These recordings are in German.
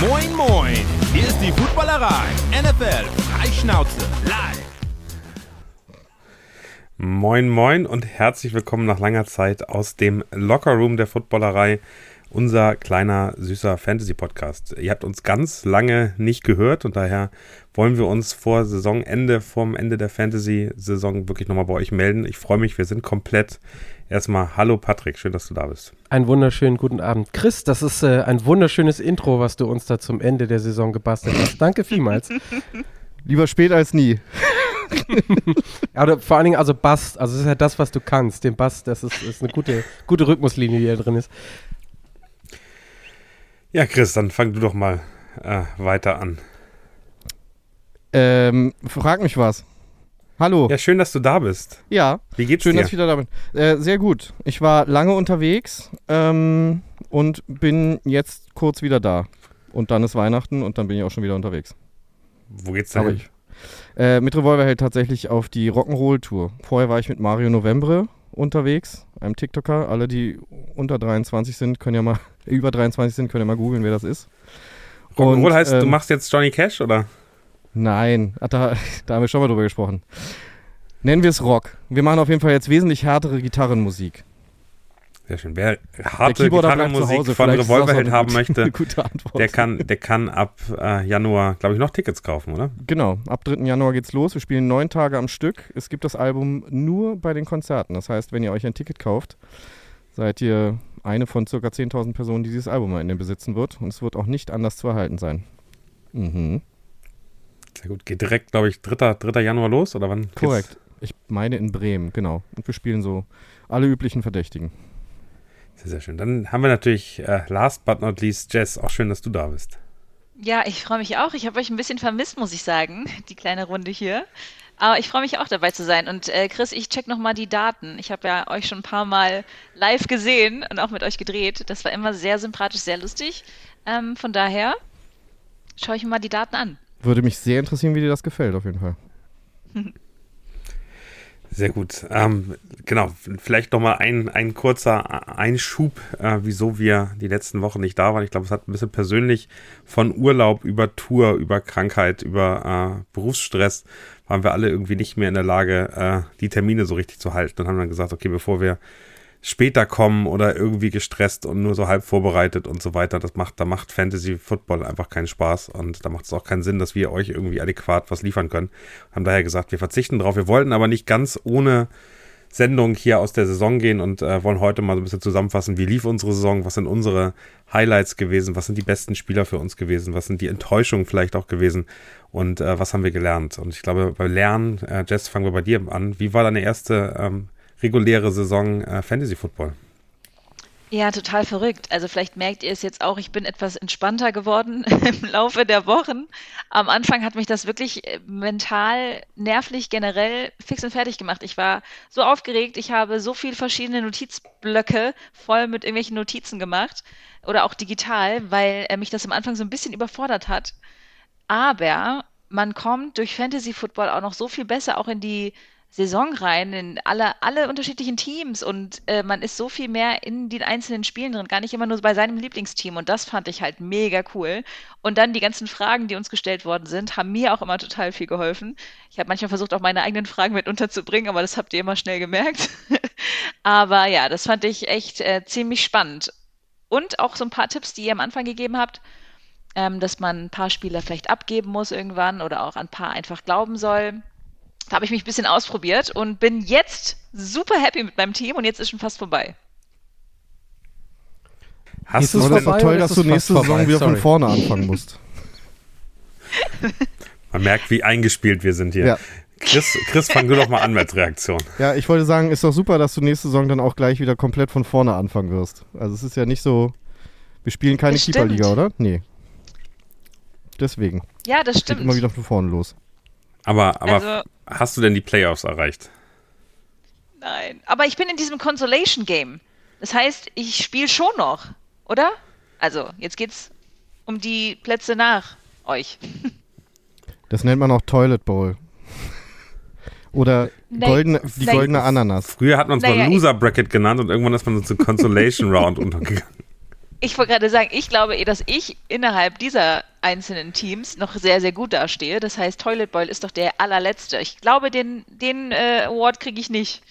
Moin, moin! Hier ist die Footballerei. NFL Freischnauze live. Moin, moin und herzlich willkommen nach langer Zeit aus dem Lockerroom der Footballerei, unser kleiner süßer Fantasy-Podcast. Ihr habt uns ganz lange nicht gehört und daher wollen wir uns vor Saisonende, vorm Ende der Fantasy-Saison wirklich nochmal bei euch melden. Ich freue mich, wir sind komplett. Erstmal, hallo Patrick, schön, dass du da bist. Einen wunderschönen guten Abend. Chris, das ist äh, ein wunderschönes Intro, was du uns da zum Ende der Saison gebastelt hast. Danke vielmals. Lieber spät als nie. Aber vor allen Dingen, also Bass, also das ist ja das, was du kannst. Den Bass, das ist, ist eine gute, gute Rhythmuslinie, die da drin ist. Ja, Chris, dann fang du doch mal äh, weiter an. Ähm, frag mich was. Hallo. Ja, schön, dass du da bist. Ja. Wie geht's Schön, dir? dass ich wieder da bin. Äh, sehr gut. Ich war lange unterwegs ähm, und bin jetzt kurz wieder da. Und dann ist Weihnachten und dann bin ich auch schon wieder unterwegs. Wo geht's denn Aber hin? äh, mit Revolverheld tatsächlich auf die Rock'n'Roll-Tour. Vorher war ich mit Mario Novembre unterwegs, einem TikToker. Alle, die unter 23 sind, können ja mal, über 23 sind, können ja mal googeln, wer das ist. Rock'n'Roll heißt, du ähm, machst jetzt Johnny Cash, oder? Nein, ach, da, da haben wir schon mal drüber gesprochen. Nennen wir es Rock. Wir machen auf jeden Fall jetzt wesentlich härtere Gitarrenmusik. Sehr schön. Wer harte Gitarrenmusik von Revolverheld haben möchte, der kann, der kann ab äh, Januar, glaube ich, noch Tickets kaufen, oder? Genau, ab 3. Januar geht's los. Wir spielen neun Tage am Stück. Es gibt das Album nur bei den Konzerten. Das heißt, wenn ihr euch ein Ticket kauft, seid ihr eine von ca. 10.000 Personen, die dieses Album am Ende besitzen wird. Und es wird auch nicht anders zu erhalten sein. Mhm. Sehr gut. Geht direkt, glaube ich, 3. 3. Januar los, oder wann? geht's? Korrekt. Ich meine in Bremen, genau. Und wir spielen so alle üblichen Verdächtigen. Sehr, sehr schön. Dann haben wir natürlich äh, last but not least Jess. Auch schön, dass du da bist. Ja, ich freue mich auch. Ich habe euch ein bisschen vermisst, muss ich sagen, die kleine Runde hier. Aber ich freue mich auch dabei zu sein. Und äh, Chris, ich check nochmal die Daten. Ich habe ja euch schon ein paar Mal live gesehen und auch mit euch gedreht. Das war immer sehr sympathisch, sehr lustig. Ähm, von daher schaue ich mir mal die Daten an. Würde mich sehr interessieren, wie dir das gefällt, auf jeden Fall. Sehr gut. Ähm, genau, vielleicht nochmal ein, ein kurzer Einschub, äh, wieso wir die letzten Wochen nicht da waren. Ich glaube, es hat ein bisschen persönlich von Urlaub über Tour, über Krankheit, über äh, Berufsstress, waren wir alle irgendwie nicht mehr in der Lage, äh, die Termine so richtig zu halten. Dann haben wir gesagt, okay, bevor wir später kommen oder irgendwie gestresst und nur so halb vorbereitet und so weiter, das macht, da macht Fantasy Football einfach keinen Spaß und da macht es auch keinen Sinn, dass wir euch irgendwie adäquat was liefern können. Haben daher gesagt, wir verzichten drauf. Wir wollten aber nicht ganz ohne Sendung hier aus der Saison gehen und äh, wollen heute mal so ein bisschen zusammenfassen, wie lief unsere Saison, was sind unsere Highlights gewesen, was sind die besten Spieler für uns gewesen, was sind die Enttäuschungen vielleicht auch gewesen und äh, was haben wir gelernt. Und ich glaube, bei Lernen, äh, Jess, fangen wir bei dir an. Wie war deine erste ähm, reguläre Saison äh, Fantasy Football? Ja, total verrückt. Also vielleicht merkt ihr es jetzt auch, ich bin etwas entspannter geworden im Laufe der Wochen. Am Anfang hat mich das wirklich äh, mental, nervlich, generell fix und fertig gemacht. Ich war so aufgeregt, ich habe so viele verschiedene Notizblöcke voll mit irgendwelchen Notizen gemacht oder auch digital, weil mich das am Anfang so ein bisschen überfordert hat. Aber man kommt durch Fantasy Football auch noch so viel besser auch in die Saison rein, in alle, alle unterschiedlichen Teams und äh, man ist so viel mehr in den einzelnen Spielen drin, gar nicht immer nur bei seinem Lieblingsteam und das fand ich halt mega cool. Und dann die ganzen Fragen, die uns gestellt worden sind, haben mir auch immer total viel geholfen. Ich habe manchmal versucht, auch meine eigenen Fragen mit unterzubringen, aber das habt ihr immer schnell gemerkt. aber ja, das fand ich echt äh, ziemlich spannend. Und auch so ein paar Tipps, die ihr am Anfang gegeben habt, ähm, dass man ein paar Spieler vielleicht abgeben muss irgendwann oder auch ein paar einfach glauben soll. Da habe ich mich ein bisschen ausprobiert und bin jetzt super happy mit meinem Team und jetzt ist schon fast vorbei. Hast Ist du es Aber das ist vorbei doch toll, dass ist du nächste Saison vorbei? wieder von Sorry. vorne anfangen musst. Man merkt, wie eingespielt wir sind hier. Ja. Chris, Chris, fang du doch mal an mit Reaktion. Ja, ich wollte sagen, ist doch super, dass du nächste Saison dann auch gleich wieder komplett von vorne anfangen wirst. Also es ist ja nicht so, wir spielen keine. Keeperliga, oder? Nee. Deswegen. Ja, das Geht stimmt. immer wieder von vorne los. Aber, aber Also- hast du denn die Playoffs erreicht? Nein, aber ich bin in diesem Consolation Game. Das heißt, ich spiele schon noch, oder? Also, jetzt geht's um die Plätze nach euch. Das nennt man auch Toilet Bowl. Oder Nein. goldene, die Nein. goldene Ananas. Früher hat man es Naja, mal Loser Bracket genannt und irgendwann ist man so zur Consolation Round untergegangen. Ich wollte gerade sagen, ich glaube eh, dass ich innerhalb dieser einzelnen Teams noch sehr, sehr gut dastehe. Das heißt, Toilet Boy ist doch der allerletzte. Ich glaube, den, den äh, Award kriege ich nicht.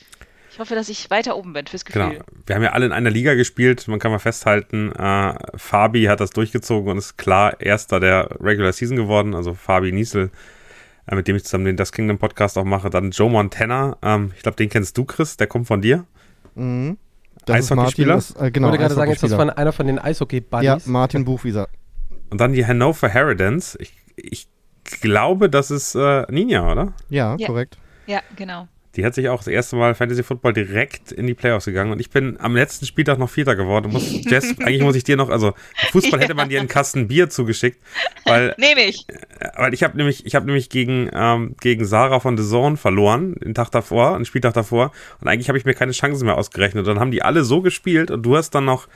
Ich hoffe, dass ich weiter oben bin fürs Gefühl. Genau. Wir haben ja alle in einer Liga gespielt. Man kann mal festhalten, äh, Fabi hat das durchgezogen und ist klar Erster der Regular Season geworden. Also Fabi Niesel, äh, mit dem ich zusammen den Das Kingdom Podcast auch mache. Dann Joe Montana. Ähm, ich glaube, den kennst du, Chris. Der kommt von dir. Mhm. Eishockeyspieler? Martin, das, äh, Ich genau, wollte gerade sagen, ist das von einer von den Ja, Eishockey-Buddies? Martin Buchwieser. Und dann die Hannover Harridans. Ich, ich glaube, das ist äh, Ninja, oder? Ja, Ja. korrekt. Ja, genau. Die hat sich auch das erste Mal Fantasy Football direkt in die Playoffs gegangen und ich bin am letzten Spieltag noch Vierter geworden. Du musst, Jess, eigentlich muss ich dir noch, also Fußball hätte man dir einen Kasten Bier zugeschickt, weil, Nehme ich. weil ich habe nämlich, ich habe nämlich gegen ähm, gegen Sarah von The Zone verloren, den Tag davor, einen Spieltag davor und eigentlich habe ich mir keine Chancen mehr ausgerechnet. Und dann haben die alle so gespielt und du hast dann noch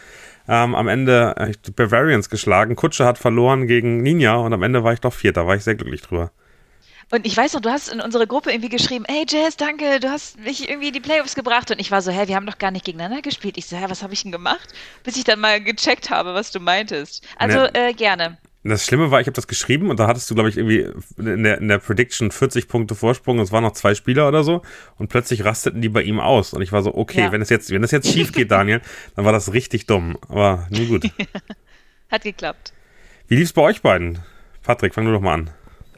ähm, am Ende äh, die Bavarians geschlagen. Kutsche hat verloren gegen Ninja und am Ende war ich doch Vierter, war ich sehr glücklich drüber. Und ich weiß noch, du hast in unsere Gruppe irgendwie geschrieben, hey Jess, danke, du hast mich irgendwie in die Playoffs gebracht. Und ich war so, hä, wir haben doch gar nicht gegeneinander gespielt. Ich so, hä, was habe ich denn gemacht? Bis ich dann mal gecheckt habe, was du meintest. Also Ne. äh, gerne. Das Schlimme war, ich habe das geschrieben und da hattest du, glaube ich, irgendwie in der, in der Prediction 40 Punkte Vorsprung es waren noch zwei Spieler oder so und plötzlich rasteten die bei ihm aus und ich war so, okay, Ja. wenn es jetzt, wenn das jetzt schief geht, Daniel, dann war das richtig dumm. Aber nun gut. Hat geklappt. Wie lief's bei euch beiden? Patrick, fang du doch mal an.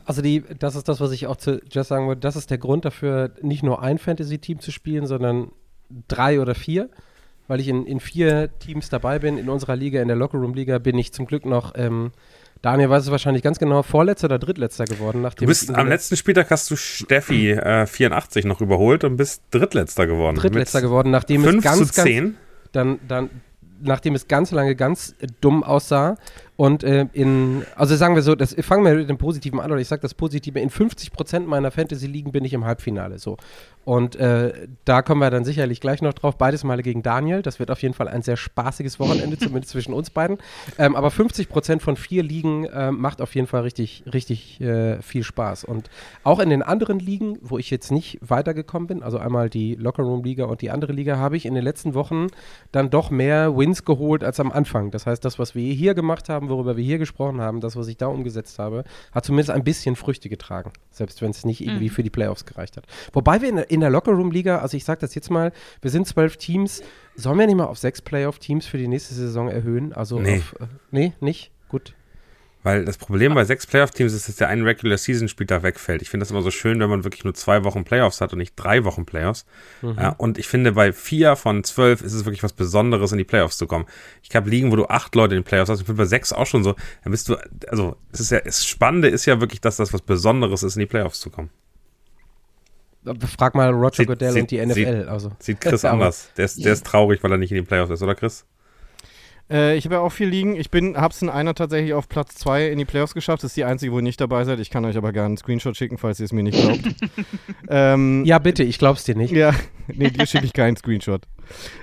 Also die, das ist das, was ich auch zu Jess sagen wollte. Das ist der Grund dafür, nicht nur ein Fantasy-Team zu spielen, sondern drei oder vier. Weil ich in, in vier Teams dabei bin. In unserer Liga, in der Lockerroom-Liga, bin ich zum Glück noch, ähm, Daniel weiß es wahrscheinlich ganz genau, Vorletzter oder Drittletzter geworden. Du Nachdem bist ich am letzten Spieltag hast du Steffi äh, 84 noch überholt und bist Drittletzter geworden. Drittletzter geworden, nachdem es 5 ganz, zu ganz, 10. dann, dann, nachdem es ganz lange ganz dumm aussah. Und äh, in, also sagen wir so, das, fangen wir mit dem Positiven an, oder ich sage das Positive, in 50% meiner Fantasy-Ligen bin ich im Halbfinale. So. Und äh, da kommen wir dann sicherlich gleich noch drauf. Beides Male gegen Daniel. Das wird auf jeden Fall ein sehr spaßiges Wochenende, zumindest zwischen uns beiden. Ähm, aber 50% von vier Ligen äh, macht auf jeden Fall richtig, richtig äh, viel Spaß. Und auch in den anderen Ligen, wo ich jetzt nicht weitergekommen bin, also einmal die Lockerroom-Liga und die andere Liga, habe ich in den letzten Wochen dann doch mehr Wins geholt als am Anfang. Das heißt, das, was wir hier gemacht haben, worüber wir hier gesprochen haben, das, was ich da umgesetzt habe, hat zumindest ein bisschen Früchte getragen. Selbst wenn es nicht irgendwie für die Playoffs gereicht hat. Wobei wir in der, in der Lockerroom-Liga, also ich sage das jetzt mal, wir sind zwölf Teams. Sollen wir nicht mal auf sechs Playoff-Teams für die nächste Saison erhöhen? Also Nee. auf, äh, nee, nicht? Gut. Weil das Problem bei sechs Playoff-Teams ist, dass der ein Regular-Season-Spieltag wegfällt. Ich finde das immer so schön, wenn man wirklich nur zwei Wochen Playoffs hat und nicht drei Wochen Playoffs. Ja, und ich finde, bei vier von zwölf ist es wirklich was Besonderes, in die Playoffs zu kommen. Ich habe Ligen, wo du acht Leute in den Playoffs hast. Ich finde bei sechs auch schon so. Dann bist du, also, es ist ja, das Spannende ist ja wirklich, dass das was Besonderes ist, in die Playoffs zu kommen. Frag mal Roger Sieht- Goodell sieht- und die NFL. sieht- also. Sieht Chris anders. Der ist, der ist traurig, weil er nicht in den Playoffs ist, oder Chris? Äh, ich habe ja auch viel liegen. Ich bin, hab's in einer tatsächlich auf Platz 2 in die Playoffs geschafft. Das ist die einzige, wo ihr nicht dabei seid. Ich kann euch aber gerne einen Screenshot schicken, falls ihr es mir nicht glaubt. ähm, Ja, bitte, ich glaub's dir nicht. Ja, nee, dir schicke ich keinen Screenshot.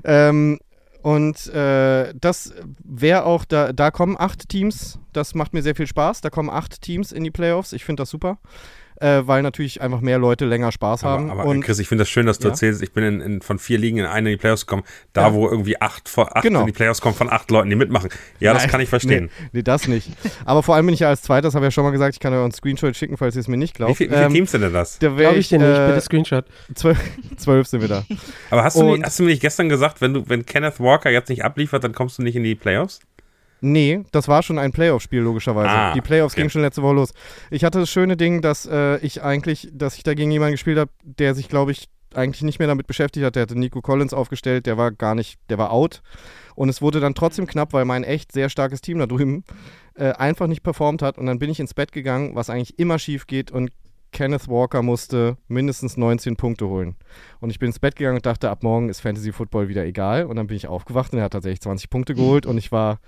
Ähm, und äh, das wäre auch, da, da kommen acht Teams, das macht mir sehr viel Spaß. Da kommen acht Teams in die Playoffs, ich finde das super, äh, weil natürlich einfach mehr Leute länger Spaß haben. Aber, aber und Chris, ich finde das schön, dass du Ja. erzählst, ich bin in, in, von vier Ligen in eine in die Playoffs gekommen, da Ja. wo irgendwie acht, vor, acht Genau. in die Playoffs kommen von acht Leuten, die mitmachen. Ja, das Nein, kann ich verstehen. Nee, nee, das nicht. Aber vor allem bin ich ja als Zweites, habe ja schon mal gesagt, ich kann euch einen Screenshot schicken, falls ihr es mir nicht Wie, glaubt. viel, wie viele Ähm, Teams sind denn das? Da Glaube ich dir nicht, äh, bitte Screenshot. Zwölf, zwölf sind wir da. Aber hast du, und- nicht, hast du mir nicht gestern gesagt, wenn du, wenn Kenneth Walker jetzt nicht abliefert, dann kommst du nicht in die Playoffs? Nee, das war schon ein Playoff-Spiel, logischerweise. Ah, die Playoffs okay. gingen schon letzte Woche los. Ich hatte das schöne Ding, dass äh, ich eigentlich, dass ich dagegen jemanden gespielt habe, der sich, glaube ich, eigentlich nicht mehr damit beschäftigt hat. Der hatte Nico Collins aufgestellt, der war gar nicht, der war out. Und es wurde dann trotzdem knapp, weil mein echt sehr starkes Team da drüben äh, einfach nicht performt hat. Und dann bin ich ins Bett gegangen, was eigentlich immer schief geht. Und Kenneth Walker musste mindestens 19 Punkte holen. Und ich bin ins Bett gegangen und dachte, ab morgen ist Fantasy Football wieder egal. Und dann bin ich aufgewacht und er hat tatsächlich 20 Punkte geholt. Und ich war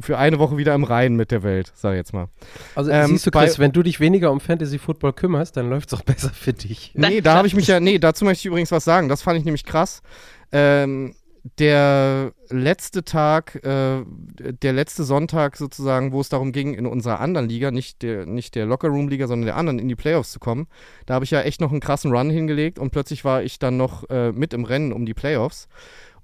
für eine Woche wieder im Reinen mit der Welt, sag ich jetzt mal. Also Ähm, siehst du, Chris, wenn du dich weniger um Fantasy Football kümmerst, dann läuft's auch besser für dich. Nee, da habe ich mich ja, nee, dazu möchte ich übrigens was sagen. Das fand ich nämlich krass. Ähm, der letzte Tag, äh, der letzte Sonntag sozusagen, wo es darum ging, in unserer anderen Liga, nicht der, nicht der Lockerroom-Liga, sondern der anderen, in die Playoffs zu kommen, da habe ich ja echt noch einen krassen Run hingelegt und plötzlich war ich dann noch äh, mit im Rennen um die Playoffs.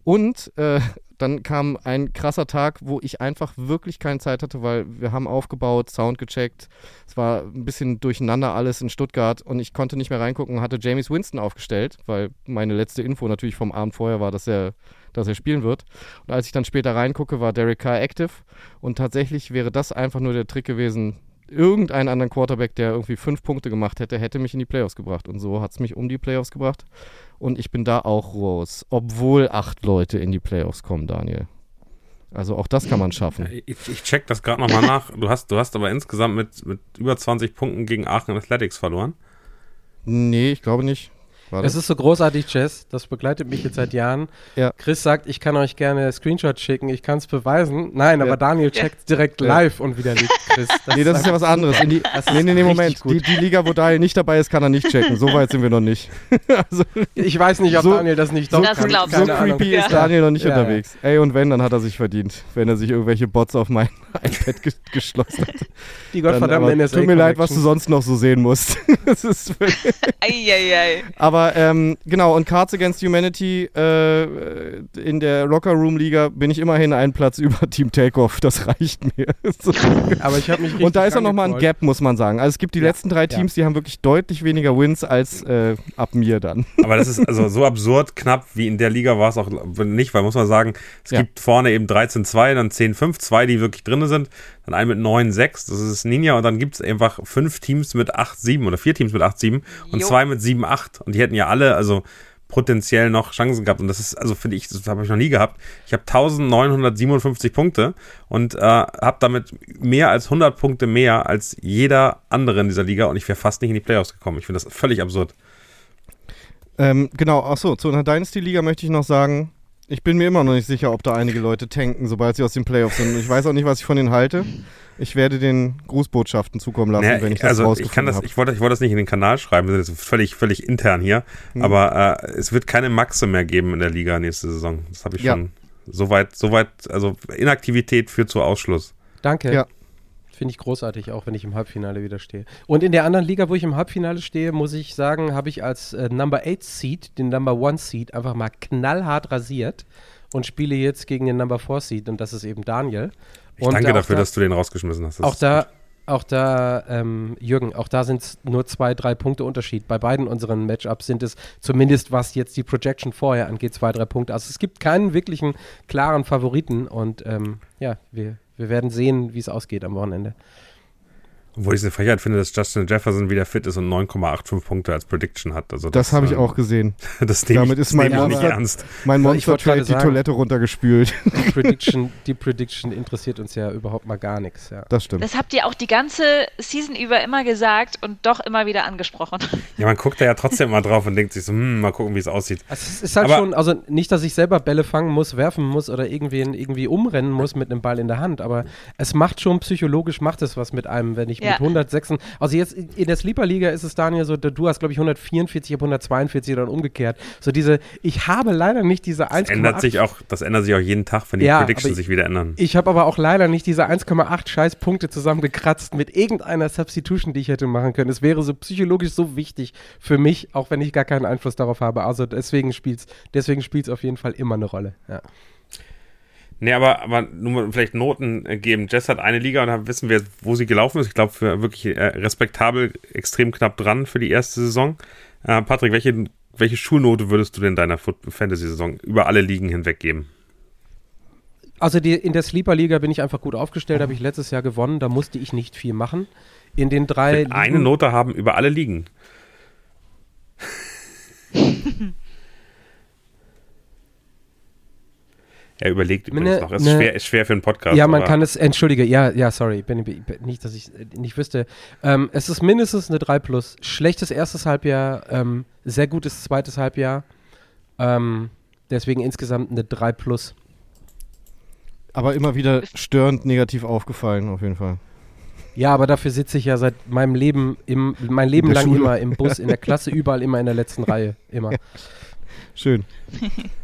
Und äh, dann kam ein krasser Tag, wo ich einfach wirklich keine Zeit hatte, weil wir haben aufgebaut, Sound gecheckt. Es war ein bisschen durcheinander alles in Stuttgart und ich konnte nicht mehr reingucken hatte James Winston aufgestellt, weil meine letzte Info natürlich vom Abend vorher war, dass er, dass er spielen wird. Und als ich dann später reingucke, war Derek Carr active und tatsächlich wäre das einfach nur der Trick gewesen, irgendeinen anderen Quarterback, der irgendwie fünf Punkte gemacht hätte, hätte mich in die Playoffs gebracht. Und so hat es mich um die Playoffs gebracht und ich bin da auch raus. Obwohl acht Leute in die Playoffs kommen, Daniel. Also auch das kann man schaffen. Ich, ich check das gerade nochmal nach. Du hast, du hast aber insgesamt mit, mit über 20 Punkten gegen Aachen Athletics verloren. Nee, ich glaube nicht. Warte. Es ist so großartig, Jess. Das begleitet mich jetzt seit Jahren. Ja. Chris sagt, ich kann euch gerne Screenshots schicken, ich kann es beweisen. Nein, ja. aber Daniel checkt direkt live und widerlegt Chris. Das nee, das ist ja was anderes. In die, nee, nee, nee, Moment. Die, die, Liga, wo Daniel nicht dabei ist, kann er nicht checken. So weit sind wir noch nicht. also, ich weiß nicht, ob so, Daniel das nicht doch das kann. So creepy ist Daniel noch nicht unterwegs. Ey, und wenn, dann hat er sich verdient. Wenn er sich irgendwelche Bots auf mein iPad ge geschlossen hat. Die gottverdammte NSA Tut mir leid, was du sonst noch so sehen musst. das ist Eieiei. Aber ähm, genau, und Cards Against Humanity äh, in der Locker Room Liga bin ich immerhin einen Platz über Team Takeoff. Das reicht mir. so. Aber ich habe mich Und da ist auch nochmal ein Gap, muss man sagen. Also es gibt die ja, letzten drei Teams, ja. die haben wirklich deutlich weniger Wins als äh, ab mir dann. Aber das ist also so absurd knapp wie in der Liga war es auch nicht, weil muss man sagen, es ja. gibt vorne eben 13-2, dann 10-5, zwei, die wirklich drin sind, dann einen mit 9-6, das ist Ninja und dann gibt es einfach fünf Teams mit 8-7 oder vier Teams mit 8-7 und jo. zwei mit 7-8 und die hätten ja alle, also potenziell noch Chancen gehabt. Und das ist, also finde ich, das habe ich noch nie gehabt. Ich habe 1957 Punkte und äh, habe damit mehr als 100 Punkte mehr als jeder andere in dieser Liga und ich wäre fast nicht in die Playoffs gekommen. Ich finde das völlig absurd. Ähm, genau, achso, zu einer Dynasty-Liga möchte ich noch sagen, ich bin mir immer noch nicht sicher, ob da einige Leute tanken, sobald sie aus den Playoffs sind. Ich weiß auch nicht, was ich von denen halte. Ich werde den Grußbotschaften zukommen lassen, naja, wenn ich das also ich kann das, Ich wollte, ich wollte das nicht in den Kanal schreiben, das ist völlig, völlig intern hier. Hm. Aber äh, es wird keine Maxe mehr geben in der Liga nächste Saison. Das habe ich ja. schon soweit, soweit, also Inaktivität führt zu Ausschluss. Danke. Ja. Finde ich großartig, auch wenn ich im Halbfinale wieder stehe. Und in der anderen Liga, wo ich im Halbfinale stehe, muss ich sagen, habe ich als äh, Number 8 Seed, den Number 1 Seed, einfach mal knallhart rasiert und spiele jetzt gegen den Number 4 Seed und das ist eben Daniel. Ich und danke dafür, da, dass du den rausgeschmissen hast. Das auch da, auch da, ähm, Jürgen, auch da sind es nur zwei, drei Punkte Unterschied. Bei beiden unseren Matchups sind es zumindest, was jetzt die Projection vorher angeht, zwei, drei Punkte. Also es gibt keinen wirklichen klaren Favoriten und ähm, ja, wir, wir werden sehen, wie es ausgeht am Wochenende. Obwohl ich es eine Frechheit finde, dass Justin Jefferson wieder fit ist und 9,85 Punkte als Prediction hat. Also das, das habe ich ähm, auch gesehen. das nehme Damit ich, ist mein Monster, nicht ernst. Mein Monster Trade die Toilette runtergespült. Die Prediction, die Prediction interessiert uns ja überhaupt mal gar nichts. Ja. Das stimmt. Das habt ihr auch die ganze Season über immer gesagt und doch immer wieder angesprochen. Ja, man guckt da ja trotzdem mal drauf und denkt sich so, hm, mal gucken, wie es aussieht. Also es ist halt Aber schon, also nicht, dass ich selber Bälle fangen muss, werfen muss oder irgendwie, irgendwie umrennen muss mit einem Ball in der Hand, aber es macht schon psychologisch, macht es was mit einem, wenn ich ja. Mit 106 also jetzt in der Sleeper-Liga ist es, Daniel, so, du hast, glaube ich, 144, ich habe 142 oder umgekehrt. So diese, ich habe leider nicht diese 1,8. Ändert sich auch, das ändert sich auch jeden Tag, wenn die ja, Predictions sich wieder ändern. Ich habe aber auch leider nicht diese 1,8 Scheißpunkte zusammengekratzt mit irgendeiner Substitution, die ich hätte machen können. Es wäre so psychologisch so wichtig für mich, auch wenn ich gar keinen Einfluss darauf habe. Also deswegen spielt es deswegen spielt's auf jeden Fall immer eine Rolle. Ja. Nee, aber, aber nur vielleicht Noten äh, geben. Jess hat eine Liga und da wissen wir, wo sie gelaufen ist. Ich glaube, wirklich äh, respektabel, extrem knapp dran für die erste Saison. Äh, Patrick, welche, welche Schulnote würdest du denn deiner Fantasy-Saison über alle Ligen hinweg geben? Also die, in der Sleeper-Liga bin ich einfach gut aufgestellt, habe ich letztes Jahr gewonnen, da musste ich nicht viel machen. In den drei. Eine Note haben über alle Ligen. Er überlegt übrigens ne, noch. Es ist, ne, schwer, ist schwer für einen Podcast. Ja, man kann es, entschuldige, ja, ja, sorry, bin, bin, nicht, dass ich nicht wüsste. Ähm, es ist mindestens eine 3 plus. Schlechtes erstes Halbjahr, ähm, sehr gutes zweites Halbjahr. Ähm, deswegen insgesamt eine 3 plus. Aber immer wieder störend negativ aufgefallen, auf jeden Fall. Ja, aber dafür sitze ich ja seit meinem Leben, im, mein Leben lang Schule. immer im Bus, in der Klasse, überall immer in der letzten Reihe. Immer. Schön.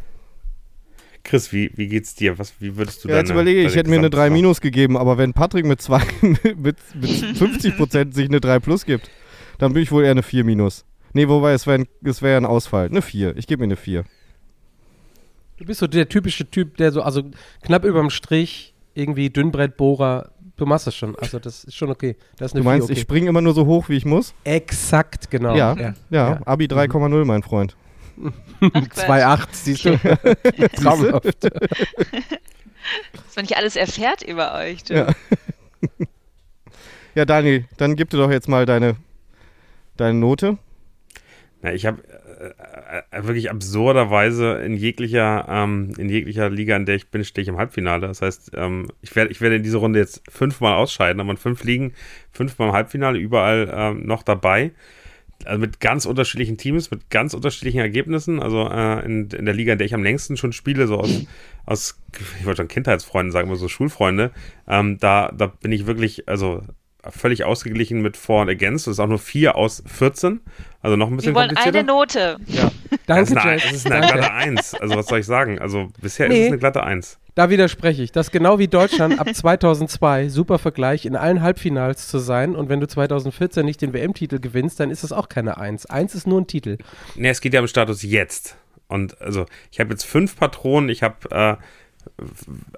Chris, wie, wie geht's dir? Was, wie würdest du ja, Jetzt überlege ich, ich hätte mir eine 3 Minus gegeben, aber wenn Patrick mit, zwei, mit, mit 50 Prozent sich eine 3 Plus gibt, dann bin ich wohl eher eine 4 Minus. Nee, wobei, es wäre wär ein Ausfall. Eine 4. Ich gebe mir eine 4. Du bist so der typische Typ, der so, also knapp überm Strich, irgendwie Dünnbrettbohrer, du machst das schon. Also das ist schon okay. Das ist Du meinst, Vier ich okay. springe immer nur so hoch, wie ich muss? Exakt, genau. Ja. ja. Ja, Abi 3,0, mein Freund. Ach, Quatsch. 2,8, siehst du. Traumhaft. Was man nicht alles erfährt über euch. Du. Ja. Ja, Daniel, dann gib dir doch jetzt mal deine, deine Note. Ja, ich habe äh, äh, wirklich absurderweise in jeglicher, ähm, in jeglicher Liga, in der ich bin, stehe ich im Halbfinale. Das heißt, ähm, ich werde ich werde in dieser Runde jetzt fünfmal ausscheiden, aber in fünf Ligen, fünfmal im Halbfinale, überall ähm, noch dabei. Also mit ganz unterschiedlichen Teams, mit ganz unterschiedlichen Ergebnissen. Also äh, in, in der Liga, in der ich am längsten schon spiele, so aus, aus ich wollte schon Kindheitsfreunden sagen, aber so Schulfreunde, ähm, da, da bin ich wirklich, also völlig ausgeglichen mit For und Against. Das ist auch nur 4 aus 14. Also noch ein bisschen Wir wollen komplizierter. eine Note. Das Danke, ist, eine, das ist eine glatte Eins. Also was soll ich sagen? Also bisher ist Nee. es eine glatte Eins. Da widerspreche ich. Das ist genau wie Deutschland ab 2002, super Vergleich, in allen Halbfinals zu sein. Und wenn du 2014 nicht den WM-Titel gewinnst, dann ist das auch keine Eins. Eins ist nur ein Titel. Nee, es geht ja um Status jetzt. Und also ich habe jetzt fünf Patronen. Ich habe äh,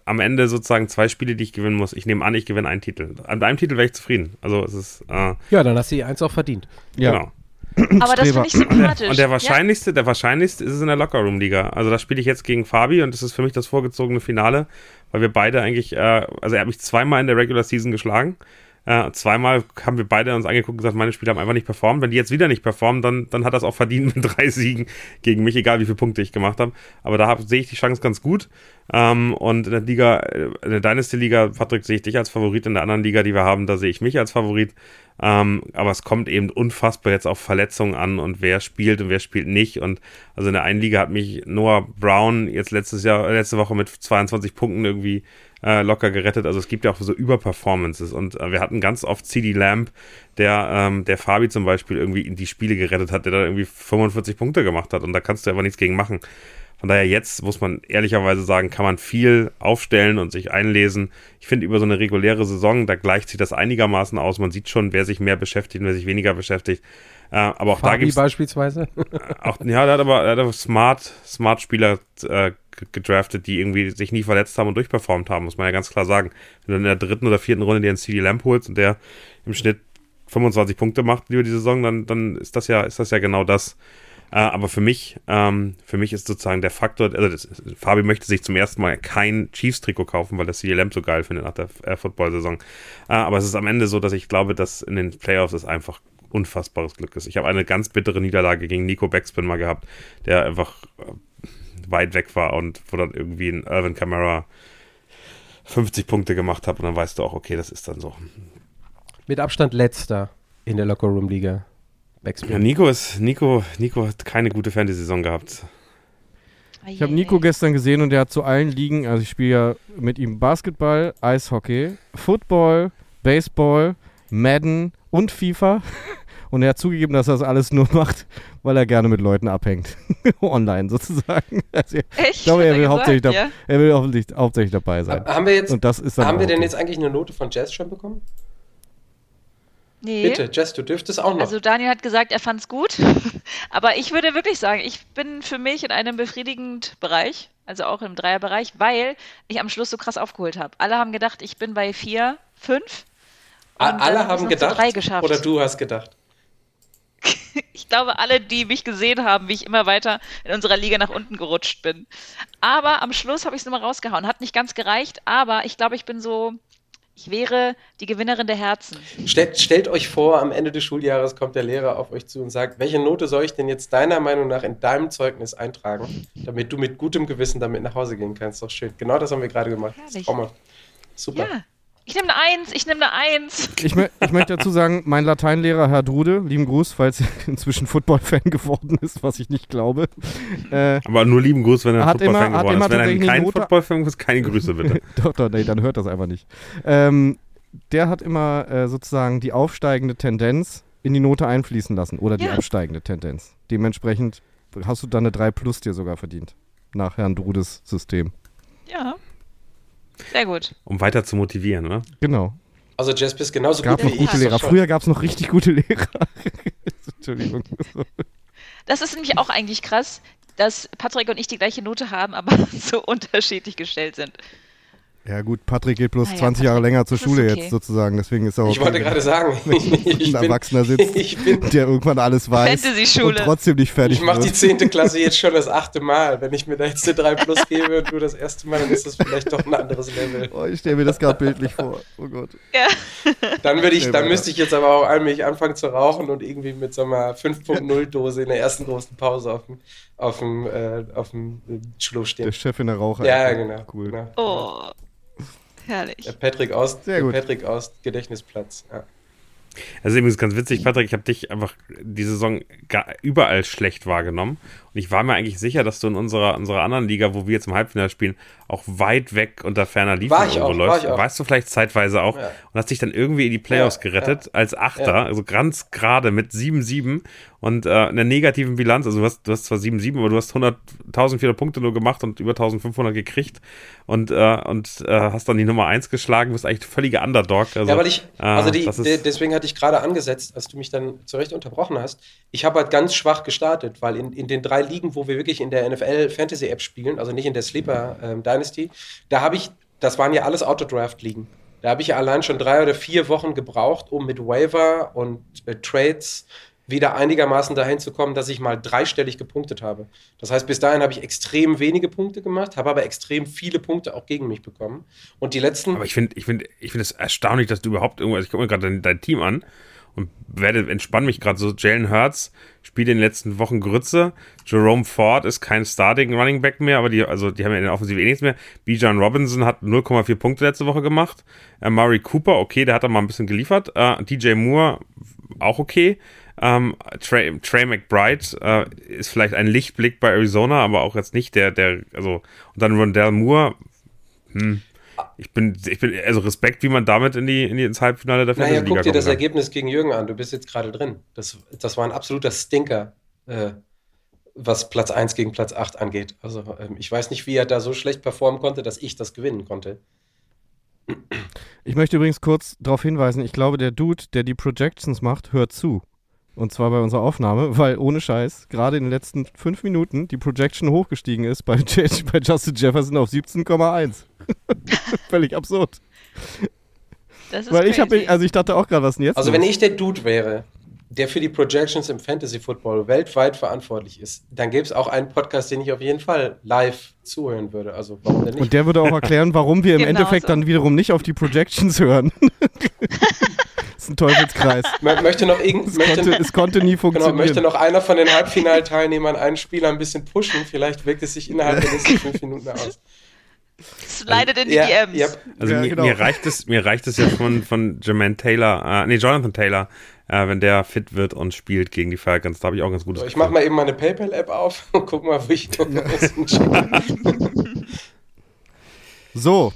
am Ende sozusagen zwei Spiele, die ich gewinnen muss. Ich nehme an, ich gewinne einen Titel. An einem Titel wäre ich zufrieden. Also es ist äh, Ja, dann hast du die Eins auch verdient. Ja. genau. Aber das finde ich sympathisch. Und der Ja. wahrscheinlichste, der wahrscheinlichste ist es in der Lockerroom-Liga. Also da spiele ich jetzt gegen Fabi und das ist für mich das vorgezogene Finale, weil wir beide eigentlich, äh, also er hat mich zweimal in der Regular Season geschlagen. Äh, zweimal haben wir beide uns angeguckt und gesagt, meine Spieler haben einfach nicht performt. Wenn die jetzt wieder nicht performen, dann, dann hat das auch verdient mit drei Siegen gegen mich, egal wie viele Punkte ich gemacht habe. Aber da hab, sehe ich die Chance ganz gut. Ähm, und in der Liga, äh, in der Dynasty-Liga, Patrick, sehe ich dich als Favorit. In der anderen Liga, die wir haben, da sehe ich mich als Favorit. Ähm, aber es kommt eben unfassbar jetzt auf Verletzungen an und wer spielt und wer spielt nicht. Und also in der einen Liga hat mich Noah Brown jetzt letztes Jahr, letzte Woche mit 22 Punkten irgendwie äh, locker gerettet. Also es gibt ja auch so Überperformances. Und äh, wir hatten ganz oft CD Lamb, der, ähm, der Fabi zum Beispiel irgendwie in die Spiele gerettet hat, der da irgendwie 45 Punkte gemacht hat. Und da kannst du einfach nichts gegen machen. Von daher jetzt muss man ehrlicherweise sagen, kann man viel aufstellen und sich einlesen. Ich finde über so eine reguläre Saison, da gleicht sich das einigermaßen aus. Man sieht schon, wer sich mehr beschäftigt und wer sich weniger beschäftigt. Äh, aber auch da Fabi gibt's beispielsweise. auch, ja, der hat aber, der hat aber smart, smart Spieler äh, gedraftet, die irgendwie sich nie verletzt haben und durchperformt haben, muss man ja ganz klar sagen. Wenn du in der dritten oder vierten Runde dir einen CD Lamp holst und der im Schnitt 25 Punkte macht über die Saison, dann, dann ist das ja, ist das ja genau das. Äh, aber für mich, ähm, für mich ist sozusagen der Faktor, also das, Fabi möchte sich zum ersten Mal kein Chiefs-Trikot kaufen, weil das CD Lamp so geil findet nach der äh, Football-Saison. Äh, aber es ist am Ende so, dass ich glaube, dass in den Playoffs es einfach unfassbares Glück ist. Ich habe eine ganz bittere Niederlage gegen Nico Backspin mal gehabt, der einfach äh, weit weg war und wo dann irgendwie ein Irvin Kamara 50 Punkte gemacht hat und dann weißt du auch, okay, das ist dann so. Mit Abstand letzter in der Lockerroom-Liga. Backspin. Ja, Nico ist, Nico, Nico hat keine gute Fantasy-Saison gehabt. Ich habe Nico gestern gesehen und der hat zu allen Ligen, also ich spiele ja mit ihm Basketball, Eishockey, Football, Baseball, Madden und FIFA. Und er hat zugegeben, dass er das alles nur macht, weil er gerne mit Leuten abhängt. Online sozusagen. Also Echt? ich glaube, er will, gesagt, hauptsächlich, ja? er will hauptsächlich, hauptsächlich dabei sein. Haben wir jetzt, Und das ist dann haben wir denn jetzt eigentlich eine Note von Jazz schon bekommen? Nee. Bitte, Jazz, du dürftest auch noch. Also Daniel hat gesagt, er fand es gut. Aber ich würde wirklich sagen, ich bin für mich in einem befriedigenden Bereich, also auch im Dreierbereich, weil ich am Schluss so krass aufgeholt habe. Alle haben gedacht, ich bin bei vier, fünf. Alle haben gedacht, drei geschafft. oder du hast gedacht. Ich glaube, alle, die mich gesehen haben, wie ich immer weiter in unserer Liga nach unten gerutscht bin. Aber am Schluss habe ich es nochmal rausgehauen. Hat nicht ganz gereicht, aber ich glaube, ich bin so, ich wäre die Gewinnerin der Herzen. Stellt, stellt euch vor, am Ende des Schuljahres kommt der Lehrer auf euch zu und sagt, welche Note soll ich denn jetzt deiner Meinung nach in deinem Zeugnis eintragen, damit du mit gutem Gewissen damit nach Hause gehen kannst. Doch schön. Genau das haben wir gerade gemacht. Herrlich. Super. Ja. Ich nehme eine Eins, ich nehme eine Eins. Ich, mö ich möchte dazu sagen, mein Lateinlehrer Herr Drude, lieben Gruß, falls er inzwischen Football-Fan geworden ist, was ich nicht glaube. Äh, Aber nur lieben Gruß, wenn er ein Hat immer- Football-Fan hat geworden immer ist. Wenn er kein Football-Fan ist, keine Grüße bitte. doch, doch, nee, dann hört das einfach nicht. Ähm, der hat immer äh, sozusagen die aufsteigende Tendenz in die Note einfließen lassen oder die Ja. absteigende Tendenz. Dementsprechend hast du dann eine 3 plus dir sogar verdient. Nach Herrn Drudes System. Ja. Sehr gut. Um weiter zu motivieren, oder? Genau. Also Jazz bist genauso Gab gut noch wie ich. gute Lehrer. Schon. Früher gab es noch richtig gute Lehrer. Entschuldigung. Das ist nämlich auch eigentlich krass. dass Patrick und ich die gleiche Note haben, aber so unterschiedlich gestellt sind. Ja gut, Patrick geht bloß Naja, 20 Jahre länger zur Schule okay. jetzt sozusagen, deswegen ist er auch Ich wollte gerade sagen, ich ein bin, Erwachsener sitzt, ich bin der irgendwann alles weiß und trotzdem nicht fertig Ich mache die wird. 10. Klasse jetzt schon das achte Mal. Wenn ich mir da jetzt eine 3 Plus gebe und du das erste Mal, dann ist das vielleicht doch ein anderes Level. Oh, ich stelle mir das gerade bildlich vor. Oh Gott. Dann würde ich, Ja, dann müsste ich jetzt aber auch allmählich anfangen zu rauchen und irgendwie mit so einer 5.0 Dose in der ersten großen Pause auf dem, auf dem, äh, auf dem Schulhof Der stehen. Chef in der Raucher. Ja, genau. Cool. genau. Oh, herrlich. Der Patrick aus, Sehr der gut. Patrick aus Gedächtnisplatz. Ja. Also übrigens ganz witzig, Patrick, ich habe dich einfach die Saison gar, überall schlecht wahrgenommen. Und ich war mir eigentlich sicher, dass du in unserer, unserer anderen Liga, wo wir jetzt im Halbfinale spielen, auch weit weg unter ferner Liefen War irgendwo auch, war läufst. ich auch. Weißt du vielleicht zeitweise auch. Ja. Und hast dich dann irgendwie in die Playoffs Ja, gerettet als Achter, Ja. also ganz gerade mit 7-7 und äh, einer negativen Bilanz. Also du hast, du hast zwar 7-7, aber du hast 100, 1400 Punkte nur gemacht und über 1500 gekriegt und, äh, und äh, hast dann die Nummer 1 geschlagen, bist eigentlich völliger Underdog. Also, ja, weil ich, äh, also die, de, deswegen hatte ich gerade angesetzt, als du mich dann zurecht unterbrochen hast. Ich habe halt ganz schwach gestartet, weil in, in den drei Ligen, wo wir wirklich in der NFL Fantasy App spielen, also nicht in der Sleeper ähm, Dynasty, da habe ich, das waren ja alles Autodraft-Ligen. Da habe ich ja allein schon drei oder vier Wochen gebraucht, um mit Waiver und äh, Trades wieder einigermaßen dahin zu kommen, dass ich mal dreistellig gepunktet habe. Das heißt, bis dahin habe ich extrem wenige Punkte gemacht, habe aber extrem viele Punkte auch gegen mich bekommen. Und die letzten. Aber ich finde ich find, ich find es erstaunlich, dass du überhaupt irgendwas. Ich gucke mir gerade dein, dein Team an und werde entspann mich gerade so. Jalen Hurts spielt in den letzten Wochen Grütze. Jerome Ford ist kein Starting Running Back mehr, aber die, also die haben ja in der Offensive eh nichts mehr. Bijan Robinson hat 0,4 Punkte letzte Woche gemacht. Äh, Murray Cooper, okay, der hat da mal ein bisschen geliefert. Äh, DJ Moore, auch okay. Ähm, Trey, Trey McBride äh, ist vielleicht ein Lichtblick bei Arizona, aber auch jetzt nicht der, der, also, und dann Rondell Moore, hm, ich bin, ich bin, also Respekt, wie man damit in die, in die ins Halbfinale der Naja, Fantasy-Liga guck dir das kann. Ergebnis gegen Jürgen an. Du bist jetzt gerade drin. Das, das war ein absoluter Stinker, äh, was Platz 1 gegen Platz 8 angeht. Also ähm, ich weiß nicht, wie er da so schlecht performen konnte, dass ich das gewinnen konnte. Ich möchte übrigens kurz darauf hinweisen, ich glaube, der Dude, der die Projections macht, hört zu. Und zwar bei unserer Aufnahme, weil ohne Scheiß gerade in den letzten fünf Minuten die Projection hochgestiegen ist bei, J- bei Justin Jefferson auf 17,1. Völlig absurd. Das ist Weil ich crazy. habe, also ich dachte auch gerade, was denn jetzt? Also los? wenn ich der Dude wäre, der für die Projections im Fantasy Football weltweit verantwortlich ist, dann gäbe es auch einen Podcast, den ich auf jeden Fall live zuhören würde. Also warum denn nicht? Und der würde auch erklären, warum wir im Genau Endeffekt so. dann wiederum nicht auf die Projections hören. das ist ein Teufelskreis. Mö- möchte noch irgend, Es möchte, konnte, es konnte nie genau, funktionieren. möchte noch einer von den Halbfinalteilnehmern einen Spieler ein bisschen pushen. Vielleicht wirkt es sich innerhalb der nächsten fünf Minuten aus. Slidet in die Ja, DMs. ja. Also Ja, mir, genau. mir reicht es, mir reicht es ja von, von Jermaine Taylor, äh, nee, Jonathan Taylor, äh, wenn der fit wird und spielt gegen die Falcons. Da habe ich auch ganz gutes So, ich mache mal eben meine PayPal-App auf und guck mal, wo ich So,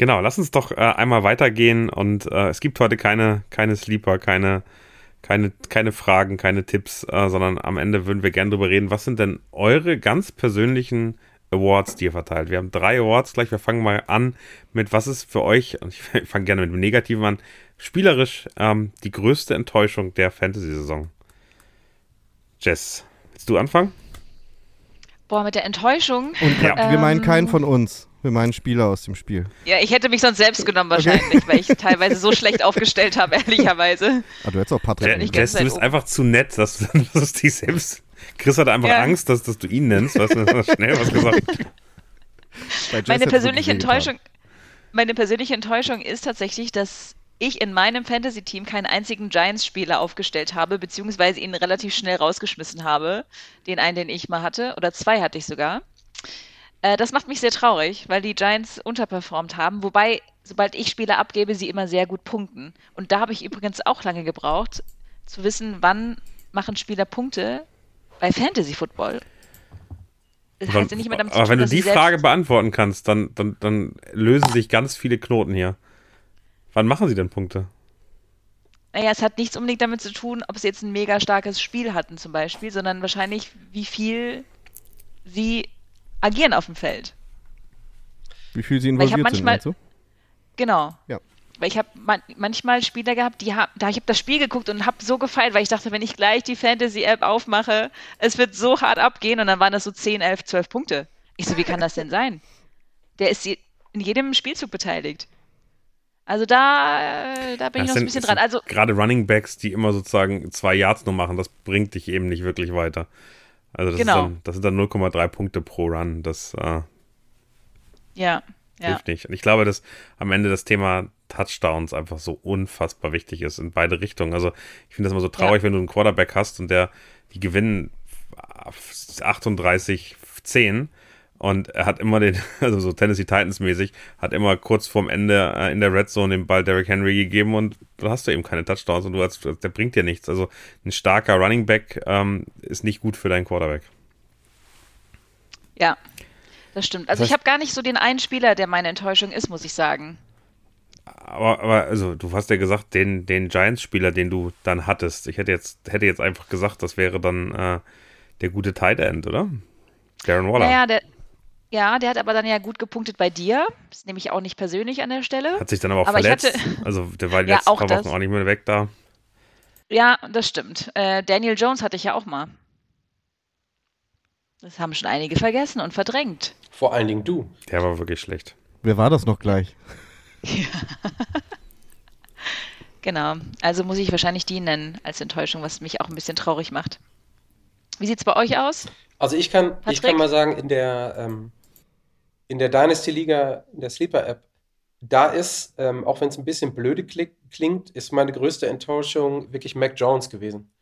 Genau, lass uns doch äh, einmal weitergehen und äh, es gibt heute keine, keine Sleeper, keine, keine, keine Fragen, keine Tipps, äh, sondern am Ende würden wir gerne drüber reden. Was sind denn eure ganz persönlichen Awards, die ihr verteilt? Wir haben drei Awards gleich. Wir fangen mal an mit, was ist für euch, und ich fange gerne mit dem Negativen an, spielerisch ähm, die größte Enttäuschung der Fantasy-Saison? Jess, willst du anfangen? Boah, mit der Enttäuschung. und Ja. wir meinen Ähm. keinen von uns. Wir meinen Spieler aus dem Spiel. Ja, ich hätte mich sonst selbst genommen wahrscheinlich, weil ich teilweise so schlecht aufgestellt habe, ehrlicherweise. Ah, du hättest auch Patrick. Ja, nicht Jess, du weit bist einfach zu nett, dass du, dass du dich selbst. Chris hatte einfach Ja. Angst, dass, dass du ihn nennst. Weißt du, schnell was gesagt. Meine persönliche. Enttäuschung, meine persönliche Enttäuschung ist tatsächlich, dass ich in meinem Fantasy-Team keinen einzigen Giants-Spieler aufgestellt habe, beziehungsweise ihn relativ schnell rausgeschmissen habe. Den einen, den ich mal hatte, oder zwei hatte ich sogar. Äh, das macht mich sehr traurig, weil die Giants unterperformt haben, wobei, sobald ich Spieler abgebe, sie immer sehr gut punkten. Und da habe ich übrigens auch lange gebraucht, zu wissen, wann machen Spieler Punkte bei Fantasy Football. Das Aber, heißt ja nicht immer damit zu aber tun, wenn du die Frage beantworten kannst, dann, dann, dann lösen sich ganz viele Knoten hier. Wann machen sie denn Punkte? Naja, es hat nichts unbedingt damit zu tun, ob sie jetzt ein mega starkes Spiel hatten zum Beispiel, sondern wahrscheinlich, wie viel sie agieren auf dem Feld. Wie viel sie Weil ich hab involviert sind, manchmal- meinst du? Genau. Ja. Weil ich habe man, manchmal Spieler gehabt, die hab, da ich habe das Spiel geguckt und habe so gefeiert, weil ich dachte, wenn ich gleich die Fantasy-App aufmache, es wird so hart abgehen und dann waren das so 10, 11, 12 Punkte. Ich so, wie kann das denn sein? Der ist in jedem Spielzug beteiligt. Also da, äh, da bin das ich noch sind, ein bisschen dran. Also gerade Running Backs, die immer sozusagen zwei Yards nur machen, das bringt dich eben nicht wirklich weiter. Also das, genau. dann, das sind dann 0,3 Punkte pro Run. Das äh, ja, hilft ja. nicht. Und ich glaube, dass am Ende das Thema Touchdowns einfach so unfassbar wichtig ist in beide Richtungen. Also ich finde das immer so traurig, ja. wenn du einen Quarterback hast und der die gewinnen 38, 10 und er hat immer den, also so Tennessee Titans mäßig, hat immer kurz vorm Ende äh, in der Red Zone den Ball Derrick Henry gegeben und da hast du eben keine Touchdowns und du hast, der bringt dir nichts. Also ein starker Running Back ähm, ist nicht gut für deinen Quarterback. Ja, das stimmt. Also das heißt, ich habe gar nicht so den einen Spieler, der meine Enttäuschung ist, muss ich sagen. Aber, aber also du hast ja gesagt, den, den Giants-Spieler, den du dann hattest. Ich hätte jetzt, hätte jetzt einfach gesagt, das wäre dann äh, der gute Tight End, oder? Darren Waller. Naja, der, ja, der hat aber dann ja gut gepunktet bei dir. Das nehme ich auch nicht persönlich an der Stelle. Hat sich dann aber auch aber verletzt. Hatte, also der war die ja, letzten paar Wochen auch nicht mehr weg da. Ja, das stimmt. Äh, Daniel Jones hatte ich ja auch mal. Das haben schon einige vergessen und verdrängt. Vor allen Dingen du. Der war wirklich schlecht. Wer war das noch gleich? Ja. genau. Also muss ich wahrscheinlich die nennen als Enttäuschung, was mich auch ein bisschen traurig macht. Wie sieht es bei euch aus? Also ich kann, ich kann mal sagen, in der, ähm, in der Dynasty-Liga, in der Sleeper-App, da ist, ähm, auch wenn es ein bisschen blöde klingt, ist meine größte Enttäuschung wirklich Mac Jones gewesen.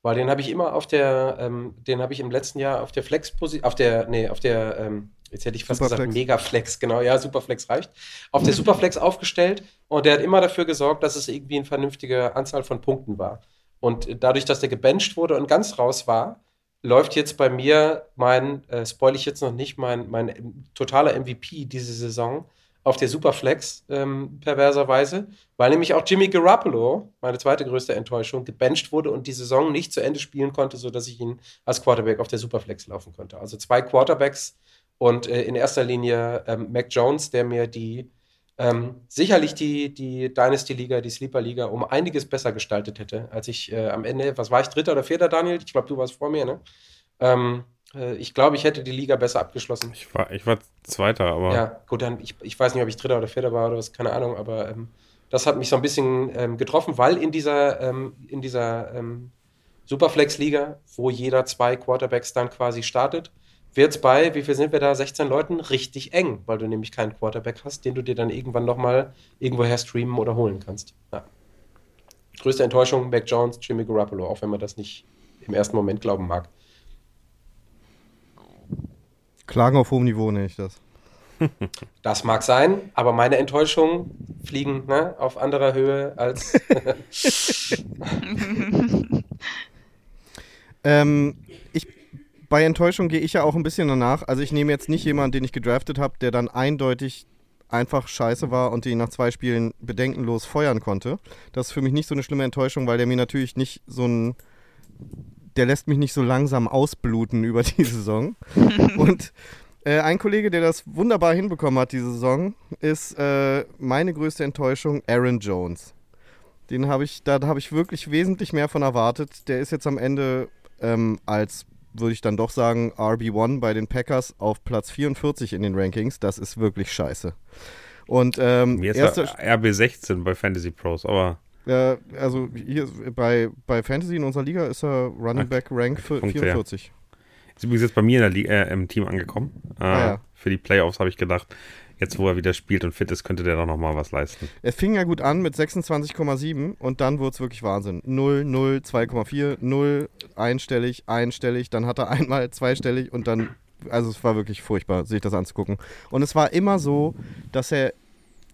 Weil den habe ich immer auf der, ähm, den habe ich im letzten Jahr auf der Flex-Position, auf der, nee, auf der, ähm, jetzt hätte ich fast Superflex. gesagt Megaflex, genau, ja, Superflex reicht, auf der Superflex aufgestellt und der hat immer dafür gesorgt, dass es irgendwie eine vernünftige Anzahl von Punkten war. Und dadurch, dass der gebencht wurde und ganz raus war, läuft jetzt bei mir mein, äh, spoil ich jetzt noch nicht, mein, mein totaler MVP diese Saison auf der Superflex, ähm, perverserweise, weil nämlich auch Jimmy Garoppolo, meine zweite größte Enttäuschung, gebencht wurde und die Saison nicht zu Ende spielen konnte, sodass ich ihn als Quarterback auf der Superflex laufen konnte. Also zwei Quarterbacks und äh, in erster Linie ähm, Mac Jones, der mir die ähm, sicherlich die, die Dynasty-Liga, die Sleeper-Liga um einiges besser gestaltet hätte, als ich äh, am Ende, was war ich, Dritter oder Vierter, Daniel? Ich glaube, du warst vor mir, ne? Ähm, äh, ich glaube, ich hätte die Liga besser abgeschlossen. Ich war, ich war Zweiter, aber. Ja, gut, dann, ich, ich weiß nicht, ob ich Dritter oder Vierter war oder was, keine Ahnung, aber ähm, das hat mich so ein bisschen ähm, getroffen, weil in dieser, ähm, in dieser ähm, Superflex-Liga, wo jeder zwei Quarterbacks dann quasi startet, wird es bei, wie viel sind wir da, 16 Leuten, richtig eng, weil du nämlich keinen Quarterback hast, den du dir dann irgendwann nochmal irgendwoher streamen oder holen kannst. Ja. Größte Enttäuschung, Mac Jones, Jimmy Garoppolo, auch wenn man das nicht im ersten Moment glauben mag. Klagen auf hohem Niveau nenne ich das. Das mag sein, aber meine Enttäuschungen fliegen ne, auf anderer Höhe als. ähm, bei Enttäuschung gehe ich ja auch ein bisschen danach. Also ich nehme jetzt nicht jemanden, den ich gedraftet habe, der dann eindeutig einfach scheiße war und den nach zwei Spielen bedenkenlos feuern konnte. Das ist für mich nicht so eine schlimme Enttäuschung, weil der mir natürlich nicht so ein. Der lässt mich nicht so langsam ausbluten über die Saison. und äh, ein Kollege, der das wunderbar hinbekommen hat diese Saison, ist äh, meine größte Enttäuschung Aaron Jones. Den habe ich, da habe ich wirklich wesentlich mehr von erwartet. Der ist jetzt am Ende ähm, als würde ich dann doch sagen, RB1 bei den Packers auf Platz 44 in den Rankings. Das ist wirklich scheiße. Und ähm, erste, RB16 bei Fantasy Pros, aber. Äh, also hier bei, bei Fantasy in unserer Liga ist er Running Back Rank 44. Ist übrigens jetzt bei mir in der, äh, im Team angekommen. Äh, ah, ja. Für die Playoffs habe ich gedacht, jetzt wo er wieder spielt und fit ist, könnte der doch nochmal was leisten. Es fing ja gut an mit 26,7 und dann wurde es wirklich Wahnsinn. 0, 0, 2,4, 0, einstellig, einstellig, dann hat er einmal zweistellig und dann, also es war wirklich furchtbar, sich das anzugucken. Und es war immer so, dass er,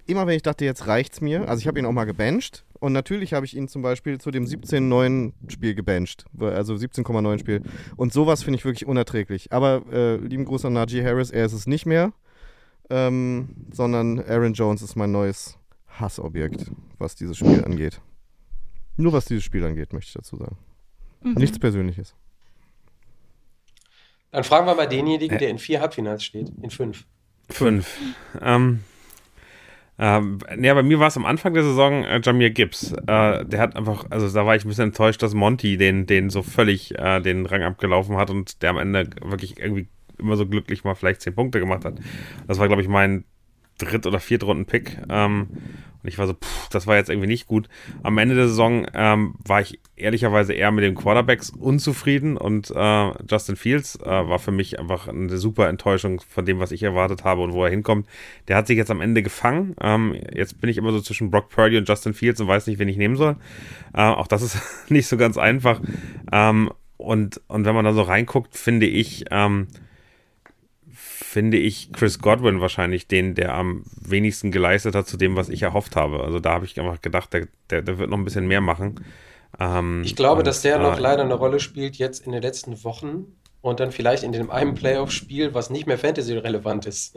immer wenn ich dachte, jetzt reicht's mir, also ich habe ihn auch mal gebencht und natürlich habe ich ihn zum Beispiel zu dem 17,9 Spiel gebencht, also 17,9 Spiel. Und sowas finde ich wirklich unerträglich. Aber äh, lieben Gruß an Najee Harris, er ist es nicht mehr ähm, sondern Aaron Jones ist mein neues Hassobjekt, was dieses Spiel angeht. Nur was dieses Spiel angeht, möchte ich dazu sagen. Mhm. Nichts Persönliches. Dann fragen wir mal denjenigen, der in vier Halbfinals steht. In fünf. Fünf. Ähm, Ähm, ja, bei mir war es am Anfang der Saison äh, Jamir Gibbs. Äh, der hat einfach, also da war ich ein bisschen enttäuscht, dass Monty den, den so völlig äh, den Rang abgelaufen hat und der am Ende wirklich irgendwie immer so glücklich mal vielleicht zehn Punkte gemacht hat. Das war, glaube ich, mein Dritt- oder Viertrunden-Pick. Ähm, und ich war so, pff, das war jetzt irgendwie nicht gut. Am Ende der Saison ähm, war ich ehrlicherweise eher mit den Quarterbacks unzufrieden und äh, Justin Fields äh, war für mich einfach eine super Enttäuschung von dem, was ich erwartet habe und wo er hinkommt. Der hat sich jetzt am Ende gefangen. Ähm, jetzt bin ich immer so zwischen Brock Purdy und Justin Fields und weiß nicht, wen ich nehmen soll. Äh, auch das ist nicht so ganz einfach. Ähm, und, und wenn man da so reinguckt, finde ich, ähm, finde ich Chris Godwin wahrscheinlich den, der am wenigsten geleistet hat zu dem, was ich erhofft habe. Also da habe ich einfach gedacht, der, der, der, wird noch ein bisschen mehr machen. Ähm, ich glaube, und, dass der äh, noch leider eine Rolle spielt jetzt in den letzten Wochen und dann vielleicht in dem einen Playoff-Spiel, was nicht mehr Fantasy-relevant ist.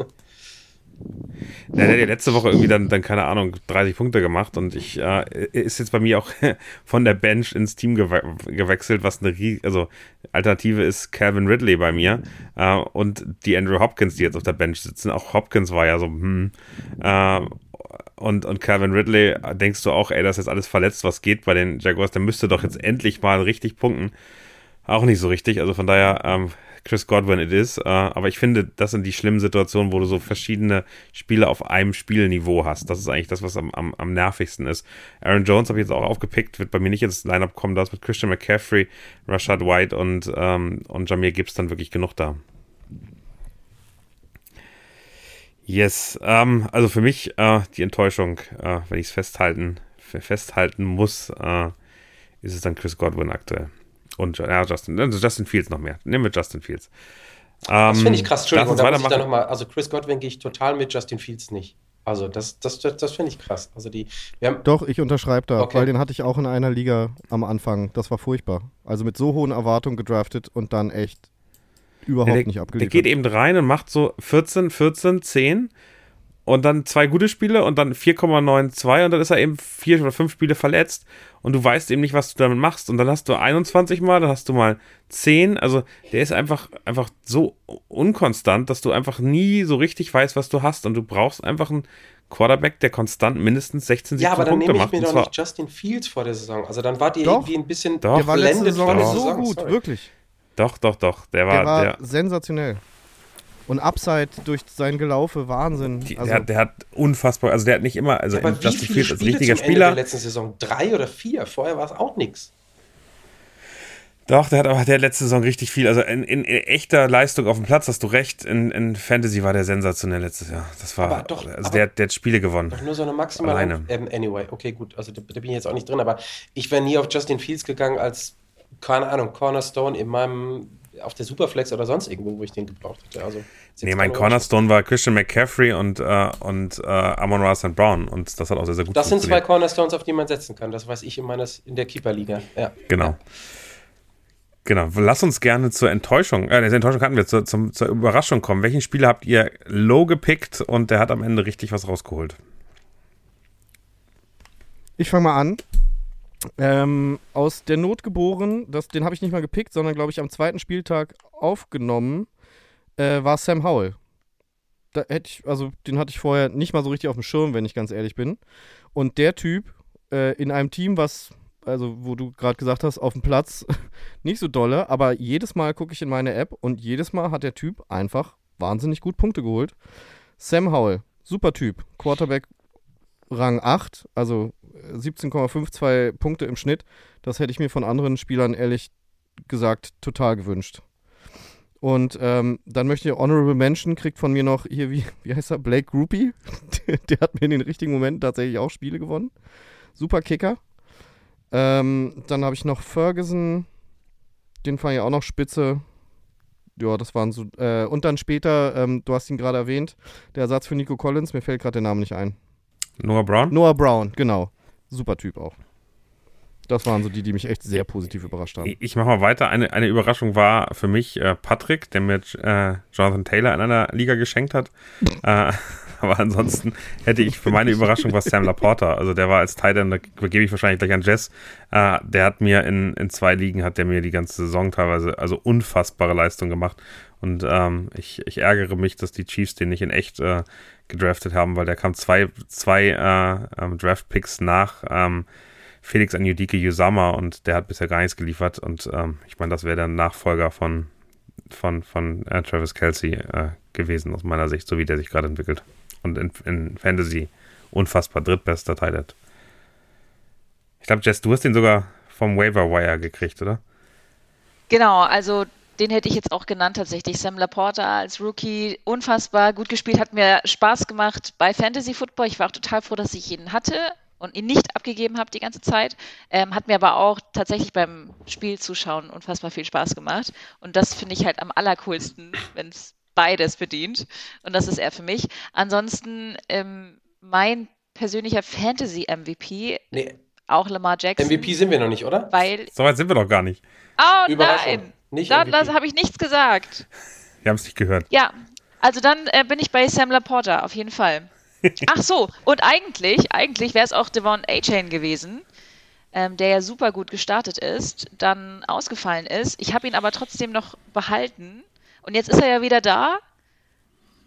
Der hat ja letzte Woche irgendwie dann, dann, keine Ahnung, 30 Punkte gemacht und ich äh, ist jetzt bei mir auch von der Bench ins Team gewe gewechselt, was eine also Alternative ist Calvin Ridley bei mir äh, und die Andrew Hopkins, die jetzt auf der Bench sitzen. Auch Hopkins war ja so, hm, äh, und, und Calvin Ridley, denkst du auch, ey, das ist jetzt alles verletzt, was geht bei den Jaguars, der müsste doch jetzt endlich mal richtig punkten. Auch nicht so richtig, also von daher ähm, Chris Godwin it is. Äh, aber ich finde, das sind die schlimmen Situationen, wo du so verschiedene Spiele auf einem Spielniveau hast. Das ist eigentlich das, was am, am, am nervigsten ist. Aaron Jones habe ich jetzt auch aufgepickt, wird bei mir nicht ins Lineup kommen. Da ist mit Christian McCaffrey, Rashad White und, ähm, und Jamir Gibbs dann wirklich genug da. Yes, ähm, also für mich äh, die Enttäuschung, äh, wenn ich es festhalten, festhalten muss, äh, ist es dann Chris Godwin aktuell. Und ja, Justin, also Justin Fields noch mehr. Nehmen wir Justin Fields. das finde ich ähm, krass. Entschuldigung, da muss ich da noch mal, also Chris Godwin gehe ich total mit, Justin Fields nicht. Also das, das, das, das finde ich krass. Also die, Doch, ich unterschreibe da, okay. weil den hatte ich auch in einer Liga am Anfang. Das war furchtbar. Also mit so hohen Erwartungen gedraftet und dann echt überhaupt der, nicht abgeliefert. Der geht eben rein und macht so 14, 14, 10 und dann zwei gute Spiele und dann 4,92 und dann ist er eben vier oder fünf Spiele verletzt und du weißt eben nicht, was du damit machst. Und dann hast du 21 Mal, dann hast du mal 10. Also der ist einfach, einfach so unkonstant, dass du einfach nie so richtig weißt, was du hast. Und du brauchst einfach einen Quarterback, der konstant mindestens 16, 17 Punkte macht. Ja, aber dann Punkte nehme ich mir doch nicht Justin Fields vor der Saison. Also dann war die doch, irgendwie ein bisschen doch, der war letzte Saison so Saison. gut, Sorry. wirklich. Doch, doch, doch. Der war, der war der, sensationell. Und Upside durch sein Gelaufe, Wahnsinn. Die, also, der, der, hat unfassbar, also der hat nicht immer, also ja, aber wie Justin Fields als richtiger zum Spieler. Ende der letzten Saison drei oder vier, vorher war es auch nichts. Doch, der hat aber der letzte Saison richtig viel. Also in, in, in, echter Leistung auf dem Platz hast du recht. In, in Fantasy war der sensationell letztes Jahr. Das war, aber doch, also der, der hat Spiele gewonnen. Doch nur so eine maximale. Alleine. Ähm, anyway, okay, gut. Also da, da, bin ich jetzt auch nicht drin, aber ich wäre nie auf Justin Fields gegangen als, keine Ahnung, Cornerstone in meinem auf der Superflex oder sonst irgendwo, wo ich den gebraucht hätte. Also, nee, mein Cornerstone war Christian McCaffrey und, äh, und äh, Amon Ra St. Brown und das hat auch sehr, sehr gut Das sind zwei Cornerstones, auf die man setzen kann. Das weiß ich in, meines, in der Keeper-Liga. Ja. Genau. Ja. Genau, lass uns gerne zur Enttäuschung, äh, der Enttäuschung hatten wir, zur, zum, zur Überraschung kommen. Welchen Spieler habt ihr low gepickt und der hat am Ende richtig was rausgeholt? Ich fange mal an. Ähm, aus der Not geboren, das, den habe ich nicht mal gepickt, sondern glaube ich am zweiten Spieltag aufgenommen, äh, war Sam Howell. Da hätte ich, also den hatte ich vorher nicht mal so richtig auf dem Schirm, wenn ich ganz ehrlich bin. Und der Typ äh, in einem Team, was, also wo du gerade gesagt hast, auf dem Platz nicht so dolle, aber jedes Mal gucke ich in meine App und jedes Mal hat der Typ einfach wahnsinnig gut Punkte geholt. Sam Howell, super Typ, Quarterback Rang 8, also 17,52 Punkte im Schnitt. Das hätte ich mir von anderen Spielern ehrlich gesagt total gewünscht. Und ähm, dann möchte ich Honorable Mention, kriegt von mir noch hier, wie, wie heißt er, Blake Groupie. der hat mir in den richtigen Momenten tatsächlich auch Spiele gewonnen. Super Kicker. Ähm, dann habe ich noch Ferguson, den fand ich auch noch spitze. Ja, das waren so. Äh, und dann später, ähm, du hast ihn gerade erwähnt, der Ersatz für Nico Collins, mir fällt gerade der Name nicht ein. Noah Brown? Noah Brown, genau. Super Typ auch. Das waren so die, die mich echt sehr positiv überrascht haben. Ich mache mal weiter. Eine, eine Überraschung war für mich äh, Patrick, der mir äh, Jonathan Taylor in einer Liga geschenkt hat. äh, aber ansonsten hätte ich für meine Überraschung was Sam Laporta. Also der war als Titan, da gebe ich wahrscheinlich gleich an Jess. Äh, der hat mir in, in zwei Ligen, hat der mir die ganze Saison teilweise, also unfassbare Leistung gemacht. Und ähm, ich, ich ärgere mich, dass die Chiefs den nicht in echt äh, gedraftet haben, weil der kam zwei, zwei äh, ähm, Draft-Picks nach ähm, Felix Anyudike Yusama und der hat bisher gar nichts geliefert und ähm, ich meine, das wäre der Nachfolger von, von, von äh, Travis Kelsey äh, gewesen, aus meiner Sicht, so wie der sich gerade entwickelt. Und in, in Fantasy unfassbar drittbester Teil. Ich glaube, Jess, du hast den sogar vom Waiver Wire gekriegt, oder? Genau, also den hätte ich jetzt auch genannt tatsächlich. Sam Laporta als Rookie, unfassbar gut gespielt, hat mir Spaß gemacht bei Fantasy Football. Ich war auch total froh, dass ich ihn hatte und ihn nicht abgegeben habe die ganze Zeit. Ähm, hat mir aber auch tatsächlich beim Spiel zuschauen unfassbar viel Spaß gemacht. Und das finde ich halt am allercoolsten, wenn es beides bedient. Und das ist er für mich. Ansonsten ähm, mein persönlicher Fantasy-MVP, Nee, auch Lamar Jackson. MVP sind wir noch nicht, oder? Weil, So weit sind wir doch gar nicht. oh nein, Nicht da, habe ich nichts gesagt. Wir haben es nicht gehört. Ja, also dann äh, bin ich bei Sam Laporta, auf jeden Fall. Ach so, und eigentlich, eigentlich wäre es auch Devon A-Chain gewesen, ähm, der ja super gut gestartet ist, dann ausgefallen ist. Ich habe ihn aber trotzdem noch behalten. Und jetzt ist er ja wieder da.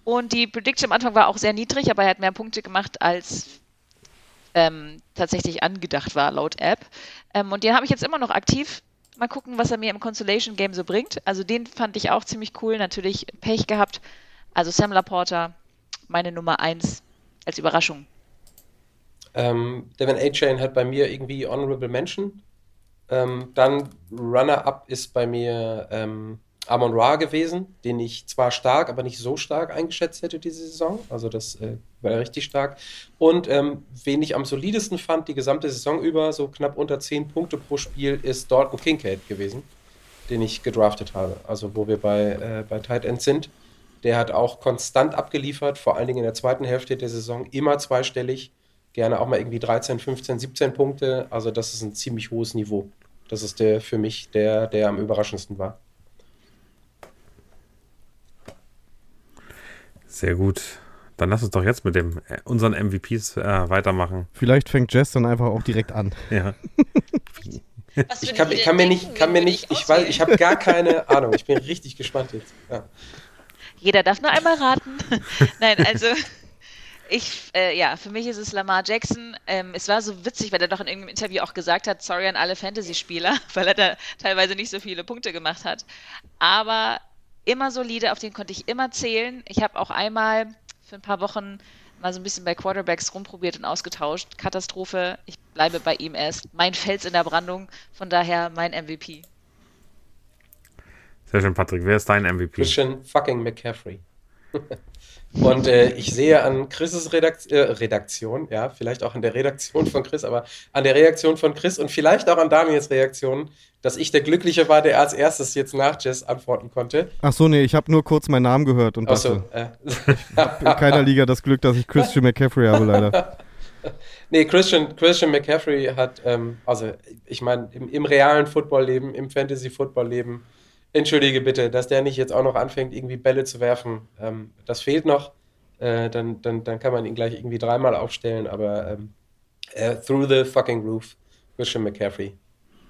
Und die Prediction am Anfang war auch sehr niedrig, aber er hat mehr Punkte gemacht, als ähm, tatsächlich angedacht war, laut App. Ähm, und den habe ich jetzt immer noch aktiv. Mal gucken, was er mir im Consolation Game so bringt. Also den fand ich auch ziemlich cool. Natürlich Pech gehabt. Also Sam Laporta, meine Nummer 1 als Überraschung. Ähm, Devin A-Chain hat bei mir irgendwie Honorable Mention. Ähm, dann Runner-Up ist bei mir ähm, Amon Ra gewesen, den ich zwar stark, aber nicht so stark eingeschätzt hätte diese Saison. Also das äh, war richtig stark. Und ähm, wen ich am solidesten fand, die gesamte Saison über, so knapp unter 10 Punkte pro Spiel, ist Dalton Kincaid gewesen, den ich gedraftet habe. Also wo wir bei, äh, bei Tight End sind. Der hat auch konstant abgeliefert, vor allen Dingen in der zweiten Hälfte der Saison, immer zweistellig. Gerne auch mal irgendwie 13, 15, 17 Punkte. Also das ist ein ziemlich hohes Niveau. Das ist der für mich der, der am überraschendsten war. Sehr gut. Dann lass uns doch jetzt mit dem äh, unseren MVPs äh, weitermachen. Vielleicht fängt Jess dann einfach auch direkt an. Ja. Ich kann, ich kann mir nicht, kann mir nicht, ich weiß, ich habe gar keine Ahnung. Ich bin richtig gespannt jetzt. Ja. Jeder darf nur einmal raten. Nein, also ich, äh, ja, für mich ist es Lamar Jackson. Ähm, es war so witzig, weil er doch in irgendeinem Interview auch gesagt hat, sorry an alle Fantasy-Spieler, weil er da teilweise nicht so viele Punkte gemacht hat. Aber immer solide, auf den konnte ich immer zählen. Ich habe auch einmal für ein paar Wochen mal so ein bisschen bei Quarterbacks rumprobiert und ausgetauscht. Katastrophe. Ich bleibe bei ihm erst. Mein Fels in der Brandung. Von daher mein MVP. Sehr schön, Patrick. Wer ist dein MVP? Christian fucking McCaffrey. Und äh, ich sehe an Chris' Redakt äh, Redaktion, ja, vielleicht auch an der Redaktion von Chris, aber an der Reaktion von Chris und vielleicht auch an Daniels Reaktion, dass ich der Glückliche war, der als erstes jetzt nach Jess antworten konnte. Ach so, nee, ich habe nur kurz meinen Namen gehört und Achso, dachte, äh, in keiner Liga das Glück, dass ich Christian McCaffrey habe, leider. nee, Christian, Christian McCaffrey hat, ähm, also ich meine, im, im realen Footballleben, im Fantasy-Footballleben, entschuldige bitte, dass der nicht jetzt auch noch anfängt, irgendwie Bälle zu werfen. Ähm, das fehlt noch. Äh, dann, dann, dann kann man ihn gleich irgendwie dreimal aufstellen, aber ähm, äh, through the fucking roof, Christian McCaffrey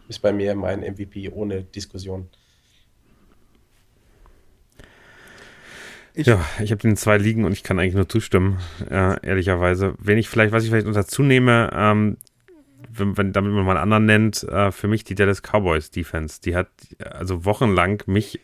ist bei mir mein MVP ohne Diskussion. Ich- ja, ich habe den zwei liegen und ich kann eigentlich nur zustimmen, äh, ehrlicherweise. Wenn ich vielleicht, was ich vielleicht noch dazu nehme, ähm, wenn, wenn, damit man mal einen anderen nennt, äh, für mich die Dallas Cowboys Defense. Die hat also wochenlang mich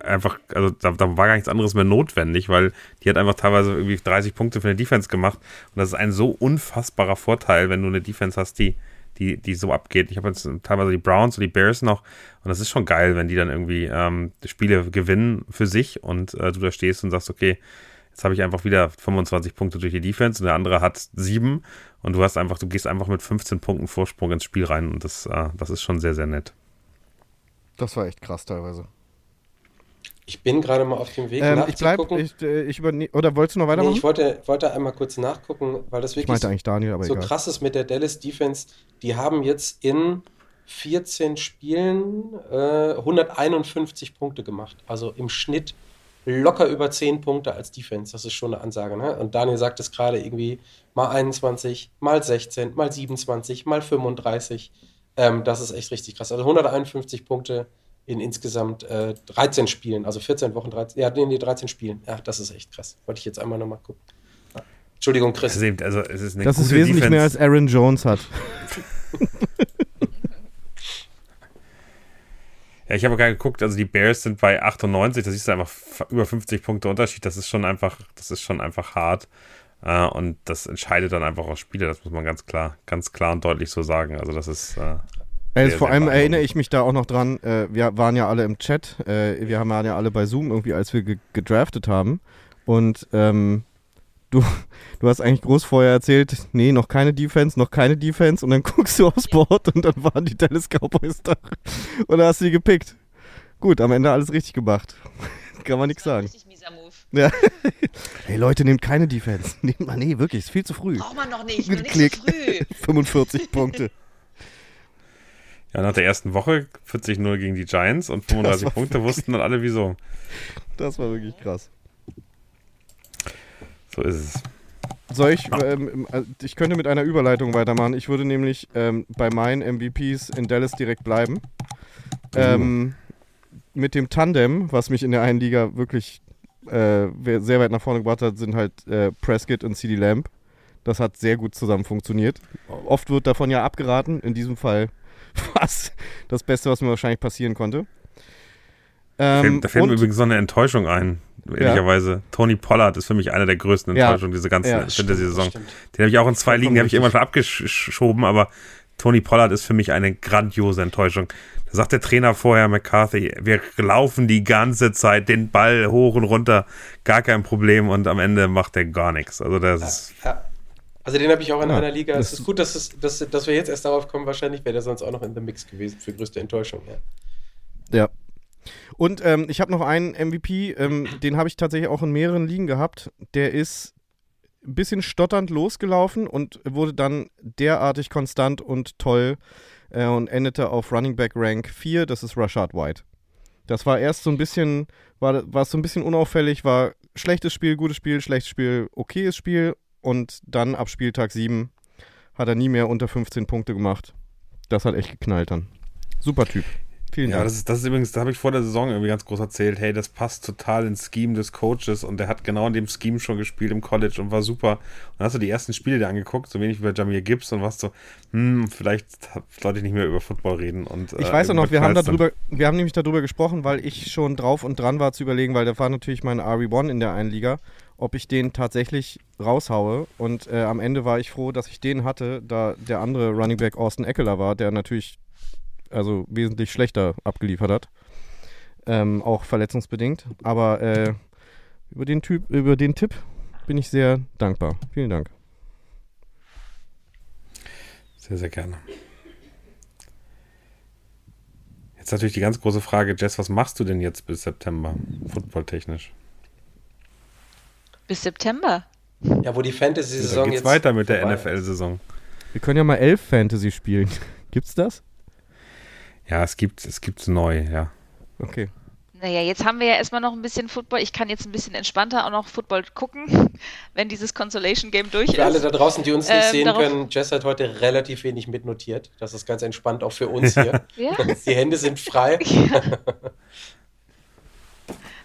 einfach, also da, da war gar nichts anderes mehr notwendig, weil die hat einfach teilweise irgendwie 30 Punkte für eine Defense gemacht. Und das ist ein so unfassbarer Vorteil, wenn du eine Defense hast, die, die, die so abgeht. Ich habe jetzt teilweise die Browns und die Bears noch und das ist schon geil, wenn die dann irgendwie ähm, Spiele gewinnen für sich und äh, du da stehst und sagst, okay, jetzt habe ich einfach wieder 25 Punkte durch die Defense und der andere hat sieben und du hast einfach, du gehst einfach mit 15 Punkten Vorsprung ins Spiel rein und das, äh, das ist schon sehr, sehr nett. Das war echt krass teilweise. Ich bin gerade mal auf dem Weg Ähm, ich bleib, nachzugucken. ich, äh, ich überne oder wolltest du noch nee, weitermachen? ich wollte, wollte einmal kurz nachgucken, weil das ich wirklich Daniel, aber so egal. krass ist mit der Dallas Defense. Die haben jetzt in 14 Spielen äh, 151 Punkte gemacht. Also im Schnitt locker über 10 Punkte als Defense. Das ist schon eine Ansage. Ne? Und Daniel sagt es gerade irgendwie mal 21, mal 16, mal 27, mal 35. Ähm, das ist echt richtig krass. Also 151 Punkte in insgesamt äh, 13 Spielen, also 14 Wochen, 13, ja, nee, nee, 13 Spielen. Ja, das ist echt krass. Wollte ich jetzt einmal nochmal gucken. Entschuldigung, Chris. Also, also es ist eine Das ist wesentlich Defense. mehr als Aaron Jones hat. Ja, ich habe gerade geguckt, also die Bears sind bei 98, das ist einfach über 50 Punkte Unterschied. Das ist schon einfach, das ist schon einfach hart. Äh, und das entscheidet dann einfach auch Spiele, das muss man ganz klar, ganz klar und deutlich so sagen. Also das ist Also Sehr, vor allem erinnere ich mich da auch noch dran, äh, wir waren ja alle im Chat, äh, wir haben ja alle bei Zoom irgendwie, als wir ge gedraftet haben. Und ähm, du, du hast eigentlich groß vorher erzählt, nee, noch keine Defense, noch keine Defense. Und dann guckst du aufs Board und dann waren die Dallas Cowboys da. Und da hast du die gepickt. Gut, am Ende alles richtig gemacht. Kann man nichts sagen. Richtig mieser Move. Ja. hey Leute, nehmt keine Defense. Nehmt mal, nee, wirklich, ist viel zu früh. Braucht man noch nicht, noch nicht Klick. so früh. 45 Punkte. ja nach der ersten Woche 40-0 gegen die Giants und 35 war Punkte wussten dann alle wieso. Das war wirklich krass. So ist es. Soll ich, ähm, äh, ich könnte mit einer Überleitung weitermachen. Ich würde nämlich ähm, bei meinen MVPs in Dallas direkt bleiben. Ähm, mit dem Tandem, was mich in der einen Liga wirklich äh, sehr weit nach vorne gebracht hat, sind halt äh, Prescott und CD Lamb. Das hat sehr gut zusammen funktioniert. Oft wird davon ja abgeraten. In diesem Fall war es das Beste, was mir wahrscheinlich passieren konnte. Fällt- Ähm, da fällt mir übrigens noch eine Enttäuschung ein. Ehrlicherweise. Tony Pollard ist für mich eine der größten Ja. Enttäuschungen dieser ganzen Ja, Fantasy-Saison. Den habe ich auch in zwei Ligen, die habe ich irgendwann schon abgeschoben, aber Tony Pollard ist für mich eine grandiose Enttäuschung. Da sagt der Trainer vorher, McCarthy, wir laufen die ganze Zeit den Ball hoch und runter, gar kein Problem und am Ende macht er gar nichts. Also das ist, Ja. Also den habe ich auch in Ja, einer Liga. Es ist gut, dass, es, dass, dass wir jetzt erst darauf kommen. Wahrscheinlich wäre der sonst auch noch in the Mix gewesen für größte Enttäuschung. Ja. Ja. Und ähm, ich habe noch einen MVP, ähm, den habe ich tatsächlich auch in mehreren Ligen gehabt. Der ist ein bisschen stotternd losgelaufen und wurde dann derartig konstant und toll äh, und endete auf Running Back Rank 4. Das ist Rashad White. Das war erst so ein bisschen, war, war so ein bisschen unauffällig, war schlechtes Spiel, gutes Spiel, schlechtes Spiel, okayes Spiel und dann ab Spieltag 7 hat er nie mehr unter 15 Punkte gemacht. Das hat echt geknallt dann. Super Typ. Vielen ja, Dank. das ist, das ist übrigens, da habe ich vor der Saison irgendwie ganz groß erzählt, hey, das passt total ins Scheme des Coaches und der hat genau in dem Scheme schon gespielt im College und war super. Und dann hast du die ersten Spiele dir angeguckt, so wenig wie bei Jamir Gibbs und warst so, hm, vielleicht sollte ich nicht mehr über Football reden. Und, Ich äh, weiß auch noch, wir haben darüber, wir haben nämlich darüber gesprochen, weil ich schon drauf und dran war zu überlegen, weil da war natürlich mein RE1 in der einen Liga, ob ich den tatsächlich raushaue. Und äh, am Ende war ich froh, dass ich den hatte, da der andere Running Back Austin Eckler war, der natürlich also wesentlich schlechter abgeliefert hat. Ähm, auch verletzungsbedingt. Aber äh, über den Typ, über den Tipp bin ich sehr dankbar. Vielen Dank. Sehr, sehr gerne. Jetzt natürlich die ganz große Frage, Jess, was machst du denn jetzt bis September, footballtechnisch? Bis September. ja, wo die Fantasy-Saison geht's jetzt. weiter mit der NFL-Saison. Wir können ja mal elf Fantasy spielen. Gibt's das? Ja, es gibt es gibt's neu, ja. Okay. Naja, jetzt haben wir ja erstmal noch ein bisschen Football. Ich kann jetzt ein bisschen entspannter auch noch Football gucken, wenn dieses Consolation Game durch Für alle ist. da draußen, die uns nicht Ähm, sehen können, Jess hat heute relativ wenig mitnotiert. Das ist ganz entspannt auch für uns hier. Ja, Die Hände sind frei.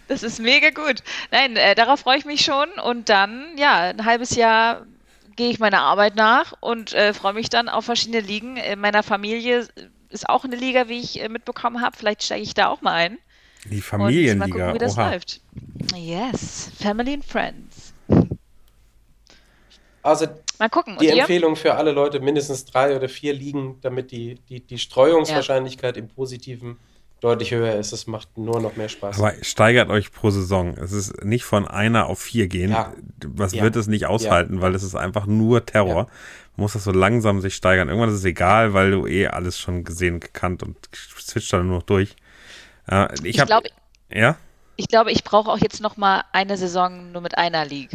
das ist mega gut. Nein, äh, darauf freue ich mich schon. Und dann, ja, ein halbes Jahr gehe ich meiner Arbeit nach und äh, freue mich dann auf verschiedene Ligen. In meiner Familie ist auch eine Liga, wie ich äh, mitbekommen habe. Vielleicht steige ich da auch mal ein. Die Und mal Familienliga, gucken, wie das oha. läuft. Yes, Family and Friends. Also Mal gucken. die? Empfehlung für alle Leute, mindestens drei oder vier Ligen, damit die, die, die Streuungswahrscheinlichkeit im Positiven deutlich höher ist. Es macht nur noch mehr Spaß. Aber steigert euch pro Saison. Es ist nicht von einer auf vier gehen. Ja. Was Ja. wird es nicht aushalten, weil es ist einfach nur Terror. Man muss das so langsam sich steigern. Irgendwann ist es egal, weil du eh alles schon gesehen, gekannt und switcht dann nur noch durch. Äh, ich Ich habe, glaube, ja, ich, glaube, ich brauche auch jetzt noch mal eine Saison nur mit einer League.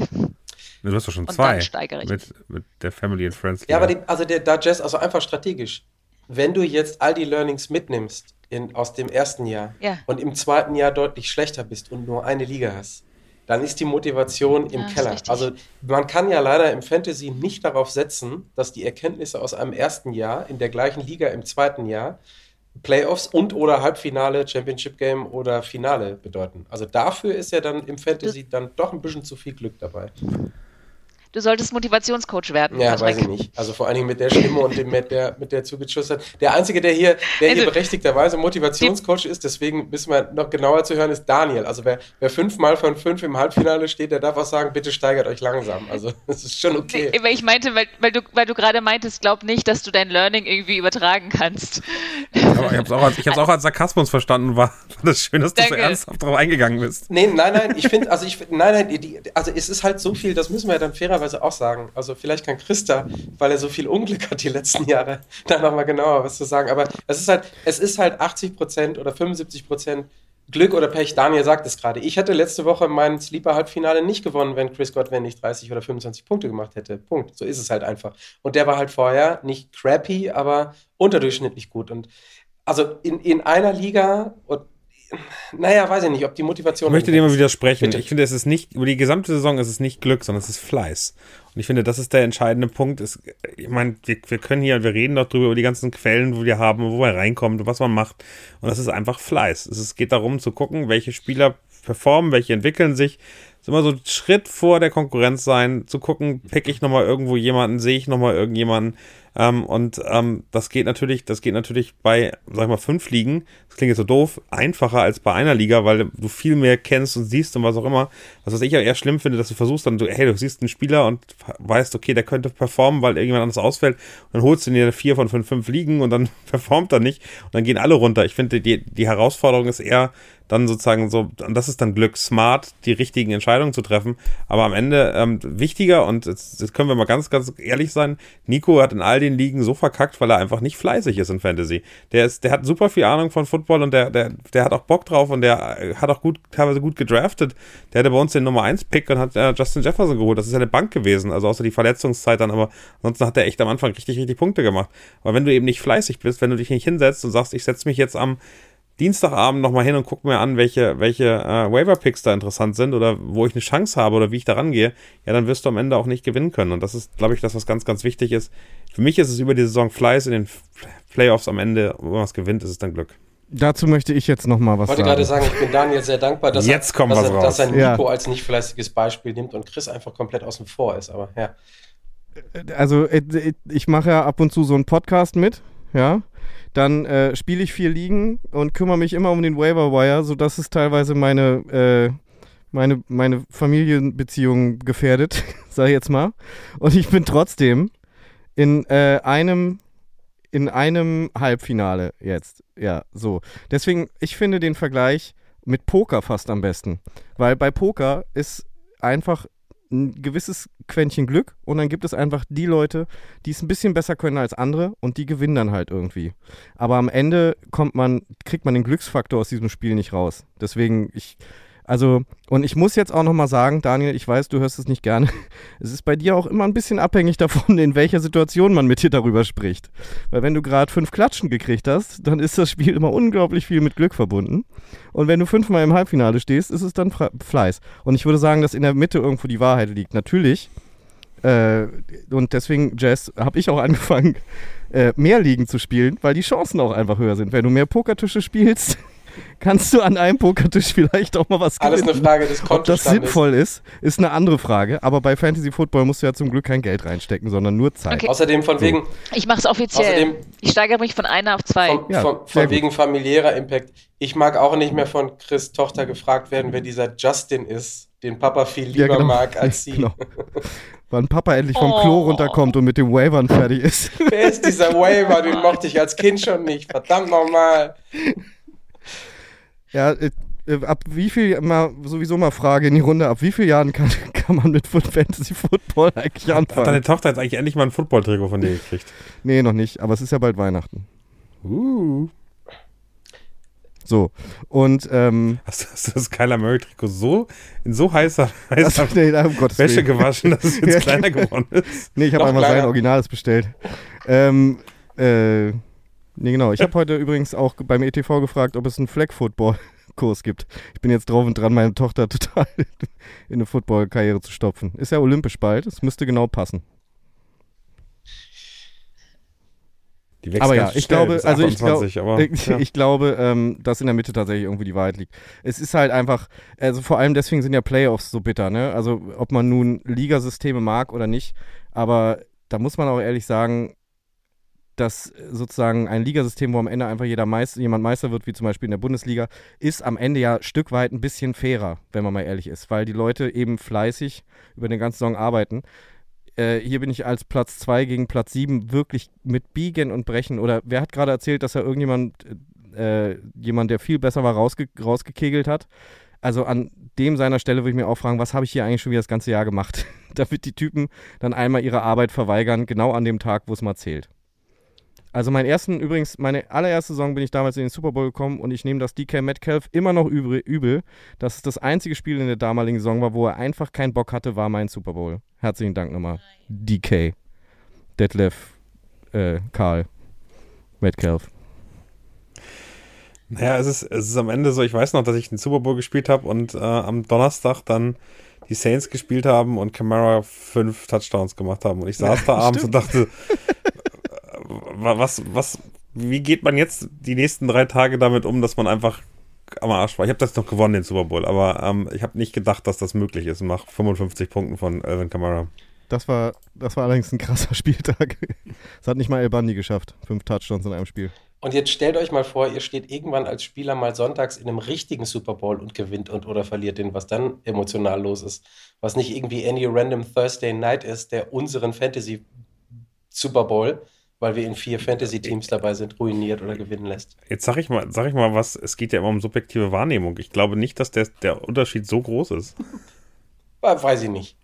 du hast doch schon Und zwei dann steigere ich mit, mit der Family and Friends. Ja, aber die, also der, da Jess, also einfach strategisch. Wenn du jetzt all die Learnings mitnimmst in, aus dem ersten Jahr Ja. und im zweiten Jahr deutlich schlechter bist und nur eine Liga hast, dann ist die Motivation im Ja, Keller. Also man kann ja leider im Fantasy nicht darauf setzen, dass die Erkenntnisse aus einem ersten Jahr in der gleichen Liga im zweiten Jahr Playoffs und oder Halbfinale, Championship Game oder Finale bedeuten. Also dafür ist ja dann im Fantasy dann doch ein bisschen zu viel Glück dabei. Du solltest Motivationscoach werden. Ja, Patrick. weiß ich nicht. Also vor allen Dingen mit der Stimme und dem, mit der, mit der zugeschossen hat. Der Einzige, der hier, der hier Also, berechtigterweise Motivationscoach ist, deswegen müssen wir noch genauer zu hören, ist Daniel. Also wer, wer fünfmal von fünf im Halbfinale steht, der darf auch sagen, bitte steigert euch langsam. Also das ist schon okay. Nee, weil ich meinte, weil, weil du, weil du gerade meintest, glaub nicht, dass du dein Learning irgendwie übertragen kannst. Aber ich habe es auch, als- ich hab's auch als Sarkasmus verstanden. War, war das schön, dass du so Danke. ernsthaft drauf eingegangen bist. Nee, nein, nein, ich finde, also ich find- nein, nein, die, also es ist halt so viel, das müssen wir ja dann fairerweise auch sagen. Also vielleicht kann Christa, weil er so viel Unglück hat die letzten Jahre, da nochmal genauer was zu sagen. Aber es ist halt, es ist halt 80 Prozent oder 75 Prozent Glück oder Pech. Daniel sagt es gerade. Ich hätte letzte Woche mein Sleeper-Halbfinale nicht gewonnen, wenn Chris Godwin nicht 30 oder 25 Punkte gemacht hätte. Punkt. So ist es halt einfach. Und der war halt vorher nicht crappy, aber unterdurchschnittlich gut. Und also in, in einer Liga und naja, weiß ich nicht, ob die Motivation. Ich möchte dir mal widersprechen. Bitte. Ich finde, es ist nicht, über die gesamte Saison ist es nicht Glück, sondern es ist Fleiß. Und ich finde, das ist der entscheidende Punkt. Es, ich meine, wir, wir können hier, wir reden doch drüber, über die ganzen Quellen, wo wir haben, wo man reinkommt und was man macht. Und das ist einfach Fleiß. Es geht darum zu gucken, welche Spieler performen, welche entwickeln sich. Ist immer so ein Schritt vor der Konkurrenz sein, zu gucken, pick ich nochmal irgendwo jemanden, sehe ich nochmal irgendjemanden. Ähm, und ähm, das geht natürlich, das geht natürlich bei, sag ich mal, fünf Ligen, das klingt jetzt so doof, einfacher als bei einer Liga, weil du viel mehr kennst und siehst und was auch immer. Was, was ich ja eher schlimm finde, dass du versuchst dann, du, hey, du siehst einen Spieler und weißt, okay, der könnte performen, weil irgendjemand anders ausfällt. Und dann holst du dir vier von fünf, fünf Ligen und dann performt er nicht. Und dann gehen alle runter. Ich finde, die, die Herausforderung ist eher, dann sozusagen so, und das ist dann Glück, smart, die richtigen Entscheidungen zu treffen. Aber am Ende ähm, wichtiger, und jetzt, können wir mal ganz, ganz ehrlich sein, Nico hat in all den Ligen so verkackt, weil er einfach nicht fleißig ist in Fantasy. Der ist, der hat super viel Ahnung von Football und der, der, der hat auch Bock drauf und der äh, hat auch gut, teilweise gut gedraftet. Der hatte bei uns den Nummer 1 Pick und hat äh, Justin Jefferson geholt. Das ist ja eine Bank gewesen, also außer die Verletzungszeit dann, aber ansonsten hat er echt am Anfang richtig, richtig Punkte gemacht. Aber wenn du eben nicht fleißig bist, wenn du dich nicht hinsetzt und sagst, ich setze mich jetzt am Dienstagabend nochmal hin und gucke mir an, welche, welche äh, Waiver-Picks da interessant sind oder wo ich eine Chance habe oder wie ich da rangehe, ja, dann wirst du am Ende auch nicht gewinnen können. Und das ist, glaube ich, das, was ganz, ganz wichtig ist. Für mich ist es über die Saison Fleiß in den Playoffs am Ende, wo man es gewinnt, ist es dann Glück. Dazu möchte ich jetzt noch mal was Ich wollte sagen. gerade sagen, ich bin Daniel sehr dankbar, dass Jetzt er, kommt dass, was er, raus. dass er Nico Ja. als nicht fleißiges Beispiel nimmt und Chris einfach komplett außen vor ist. Aber ja. also äh, äh, ich mache ja ab und zu so einen Podcast mit, ja. Dann äh, spiele ich vier Ligen und kümmere mich immer um den Waiver Wire, sodass es teilweise meine, äh, meine, meine Familienbeziehungen gefährdet, sag ich jetzt mal. Und ich bin trotzdem in äh, einem in einem Halbfinale jetzt. Ja, so. Deswegen, ich finde den Vergleich mit Poker fast am besten. Weil bei Poker ist einfach ein gewisses Quäntchen Glück und dann gibt es einfach die Leute, die es ein bisschen besser können als andere und die gewinnen dann halt irgendwie. Aber am Ende kommt man, kriegt man den Glücksfaktor aus diesem Spiel nicht raus. Deswegen, ich, also, und ich muss jetzt auch nochmal sagen, Daniel, ich weiß, du hörst es nicht gerne. Es ist bei dir auch immer ein bisschen abhängig davon, in welcher Situation man mit dir darüber spricht. Weil wenn du gerade fünf Klatschen gekriegt hast, dann ist das Spiel immer unglaublich viel mit Glück verbunden. Und wenn du fünfmal im Halbfinale stehst, ist es dann Fleiß. Und ich würde sagen, dass in der Mitte irgendwo die Wahrheit liegt. Natürlich. Äh, und deswegen, Jazz, habe ich auch angefangen, äh, mehr Ligen zu spielen, weil die Chancen auch einfach höher sind. Wenn du mehr Pokertische spielst, kannst du an einem Pokertisch vielleicht auch mal was Alles eine gewinnen. Frage des Ob das sinnvoll ist, ist eine andere Frage. Aber bei Fantasy Football musst du ja zum Glück kein Geld reinstecken, sondern nur Zeit. Okay. Außerdem von wegen, Ich mache es offiziell. Außerdem- ich steigere mich von einer auf zwei. vom, Ja, von gut. wegen familiärer Impact. Ich mag auch nicht mehr von Chris Tochter gefragt werden, wer dieser Justin ist, den Papa viel lieber Ja, genau. mag als sie. Genau. Wann Papa endlich vom Klo Oh. runterkommt und mit dem Wavern fertig ist. Wer ist dieser Waiver? Den mochte ich als Kind schon nicht. Verdammt nochmal. Ja, äh, äh, ab wie viel, mal sowieso mal Frage in die Runde, ab wie vielen Jahren kann, kann man mit Fantasy Football eigentlich Hat deine anfangen? Tochter jetzt eigentlich endlich mal ein Football-Trikot von dir gekriegt? Nee, noch nicht, aber es ist ja bald Weihnachten. Uh. So, und ähm, Hast, du- hast du das Kyler Murray-Trikot so in so heißer, heißer also, nee, um Wäsche Willen. gewaschen, dass es jetzt Ja. kleiner geworden ist? Nee, ich habe einfach sein kleiner. Originales bestellt. Ähm, äh, nee, genau. Ich habe heute übrigens auch beim ETV gefragt, ob es einen Flag-Football-Kurs gibt. Ich bin jetzt drauf und dran, meine Tochter total in eine Football-Karriere zu stopfen. Ist ja olympisch bald, es müsste genau passen. Die wächst Aber ja, ich schnell glaube, also ich, glaub, 28, aber, ich, ja. ich glaube, ähm, dass in der Mitte tatsächlich irgendwo die Wahrheit liegt. Es ist halt einfach, also vor allem deswegen sind ja Playoffs so bitter, ne? Also ob man nun Ligasysteme mag oder nicht, aber da muss man auch ehrlich sagen, dass sozusagen ein Ligasystem, wo am Ende einfach jeder Meister, jemand Meister wird, wie zum Beispiel in der Bundesliga, ist am Ende ja Stück weit ein bisschen fairer, wenn man mal ehrlich ist, weil die Leute eben fleißig über den ganzen Saison arbeiten. Äh, hier bin ich als Platz 2 gegen Platz 7 wirklich mit Biegen und Brechen. Oder wer hat gerade erzählt, dass er irgendjemand, äh, jemand, der viel besser war, rausge rausgekegelt hat? Also an dem seiner Stelle würde ich mir auch fragen, was habe ich hier eigentlich schon wieder das ganze Jahr gemacht? Damit die Typen dann einmal ihre Arbeit verweigern, genau an dem Tag, wo es mal zählt. Also mein ersten, übrigens, meine allererste Saison bin ich damals in den Super Bowl gekommen und ich nehme das DK Metcalf immer noch übel, dass es das einzige Spiel in der damaligen Saison war, wo er einfach keinen Bock hatte, war mein Super Bowl. Herzlichen Dank nochmal. DK. Detlef, äh, Karl. Metcalf. Naja, es ist, es ist am Ende so, ich weiß noch, dass ich den Super Bowl gespielt habe und äh, am Donnerstag dann die Saints gespielt haben und Camara fünf Touchdowns gemacht haben. Und ich saß da abends und dachte, was, was, wie geht man jetzt die nächsten drei Tage damit um, dass man einfach am Arsch war? Ich habe das noch gewonnen, den Super Bowl, aber ähm, ich habe nicht gedacht, dass das möglich ist nach 55 Punkten von Alvin Kamara. Das war, das war allerdings ein krasser Spieltag. Das hat nicht mal El Bandi geschafft. Fünf Touchdowns in einem Spiel. Und jetzt stellt euch mal vor, ihr steht irgendwann als Spieler mal sonntags in einem richtigen Super Bowl und gewinnt und oder verliert den, was dann emotional los ist. Was nicht irgendwie any random Thursday Night ist, der unseren Fantasy Super Bowl, weil wir in vier Fantasy-Teams dabei sind, ruiniert oder gewinnen lässt. Jetzt sag ich mal, sag ich mal was, es geht ja immer um subjektive Wahrnehmung. Ich glaube nicht, dass der, der Unterschied so groß ist. Weiß ich nicht.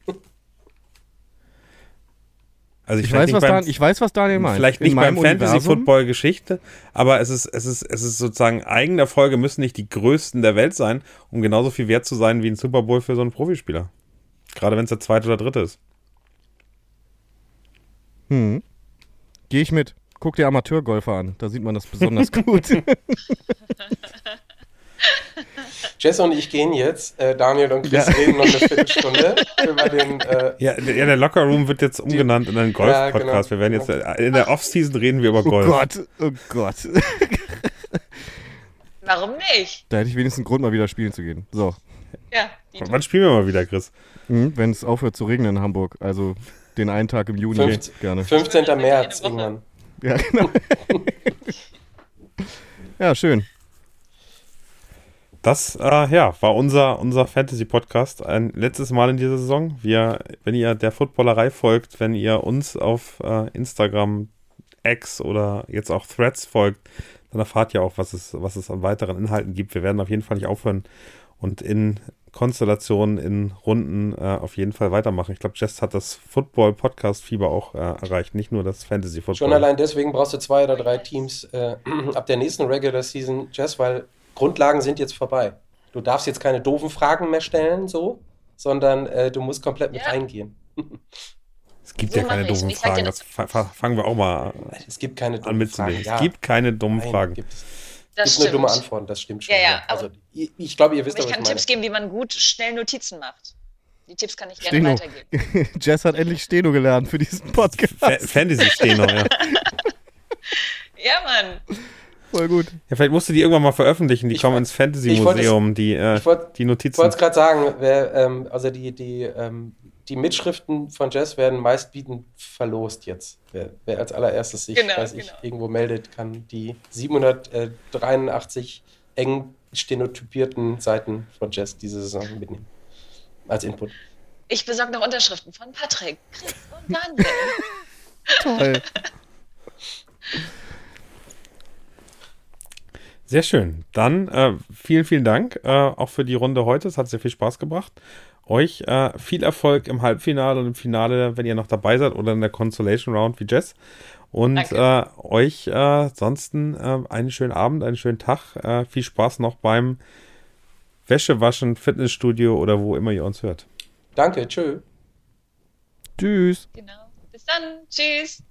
Also Ich vielleicht weiß, was beim- Dan, ich weiß, was Daniel meint. Vielleicht In nicht beim Fantasy-Football-Geschichte, aber es ist, es, ist, es ist sozusagen Eigenerfolge müssen nicht die größten der Welt sein, um genauso viel wert zu sein wie ein Super Bowl für so einen Profispieler. Gerade wenn es der zweite oder dritte ist. Hm. Gehe ich mit. Guck dir Amateurgolfer an. Da sieht man das besonders gut. Jess und ich gehen jetzt. Äh, Daniel und Chris Ja. reden noch eine Viertelstunde über den. Äh, Ja, der, ja, der Locker Room wird jetzt umgenannt in einen Ja, Golf-Podcast. genau. Wir werden jetzt äh, in der Offseason reden wir über oh Golf. Gott, oh Gott. Warum nicht? Da hätte ich wenigstens einen Grund, mal wieder spielen zu gehen. So. Ja, Wann spielen wir mal wieder, Chris? Hm, Wenn es aufhört zu regnen in Hamburg. Also den einen Tag im Juni. Fünfzehn- Gerne. 15. Eine März irgendwann. Ja, genau. ja, schön. Das äh, ja, war unser, unser Fantasy-Podcast. Ein letztes Mal in dieser Saison. Wir, wenn ihr der Footballerei folgt, wenn ihr uns auf äh, Instagram, X oder jetzt auch Threads folgt, dann erfahrt ihr auch, was es, was es an weiteren Inhalten gibt. Wir werden auf jeden Fall nicht aufhören und in Konstellationen, in Runden äh, auf jeden Fall weitermachen. Ich glaube, Jess hat das Football-Podcast-Fieber auch äh, erreicht, nicht nur das Fantasy-Football. Schon allein deswegen brauchst du zwei oder drei Teams äh, ab der nächsten Regular Season, Jess, weil Grundlagen sind jetzt vorbei. Du darfst jetzt keine doofen Fragen mehr stellen, so, sondern äh, du musst komplett mit Ja. reingehen. Es gibt So ja keine doofen Fragen. Das fa fa fangen wir auch mal Es gibt keine an mitzunehmen. Fragen. Es gibt keine dummen Nein, Fragen. Das gibt nur dumme stimmt. Antworten, das stimmt schon. Ja, ja, Also, ich, ich glaube, ihr wisst Aber ich was kann ich meine. Tipps geben, wie man gut schnell Notizen macht. Die Tipps kann ich gerne Steno. weitergeben. Jess hat endlich Steno gelernt für diesen Podcast. Fa Fantasy stehen noch, ja. Ja, Mann. Voll gut. Ja, vielleicht musst du die irgendwann mal veröffentlichen. Die Ich kommen wollt- ins Fantasy ich wollte es- Museum, die, äh, Ich wollte die Ich Notizen. wollte es gerade sagen, wer, ähm, also die, die, ähm, die Mitschriften von Jess werden meistbietend verlost jetzt. Wer, wer als allererstes sich, Genau, weiß ich, genau. irgendwo meldet, kann die 783 eng stenotypierten Seiten von Jess diese Saison mitnehmen. Als Input. Ich besorge noch Unterschriften von Patrick, Chris und Daniel. Toll. Sehr schön. Dann äh, vielen, vielen Dank äh, auch für die Runde heute. Es hat sehr viel Spaß gebracht. Euch äh, viel Erfolg im Halbfinale und im Finale, wenn ihr noch dabei seid oder in der Consolation Round wie Jess. Und äh, euch äh, ansonsten äh, einen schönen Abend, einen schönen Tag. Äh, viel Spaß noch beim Wäschewaschen, Fitnessstudio oder wo immer ihr uns hört. Danke, tschö. Tschüss. Genau. Bis dann. Tschüss.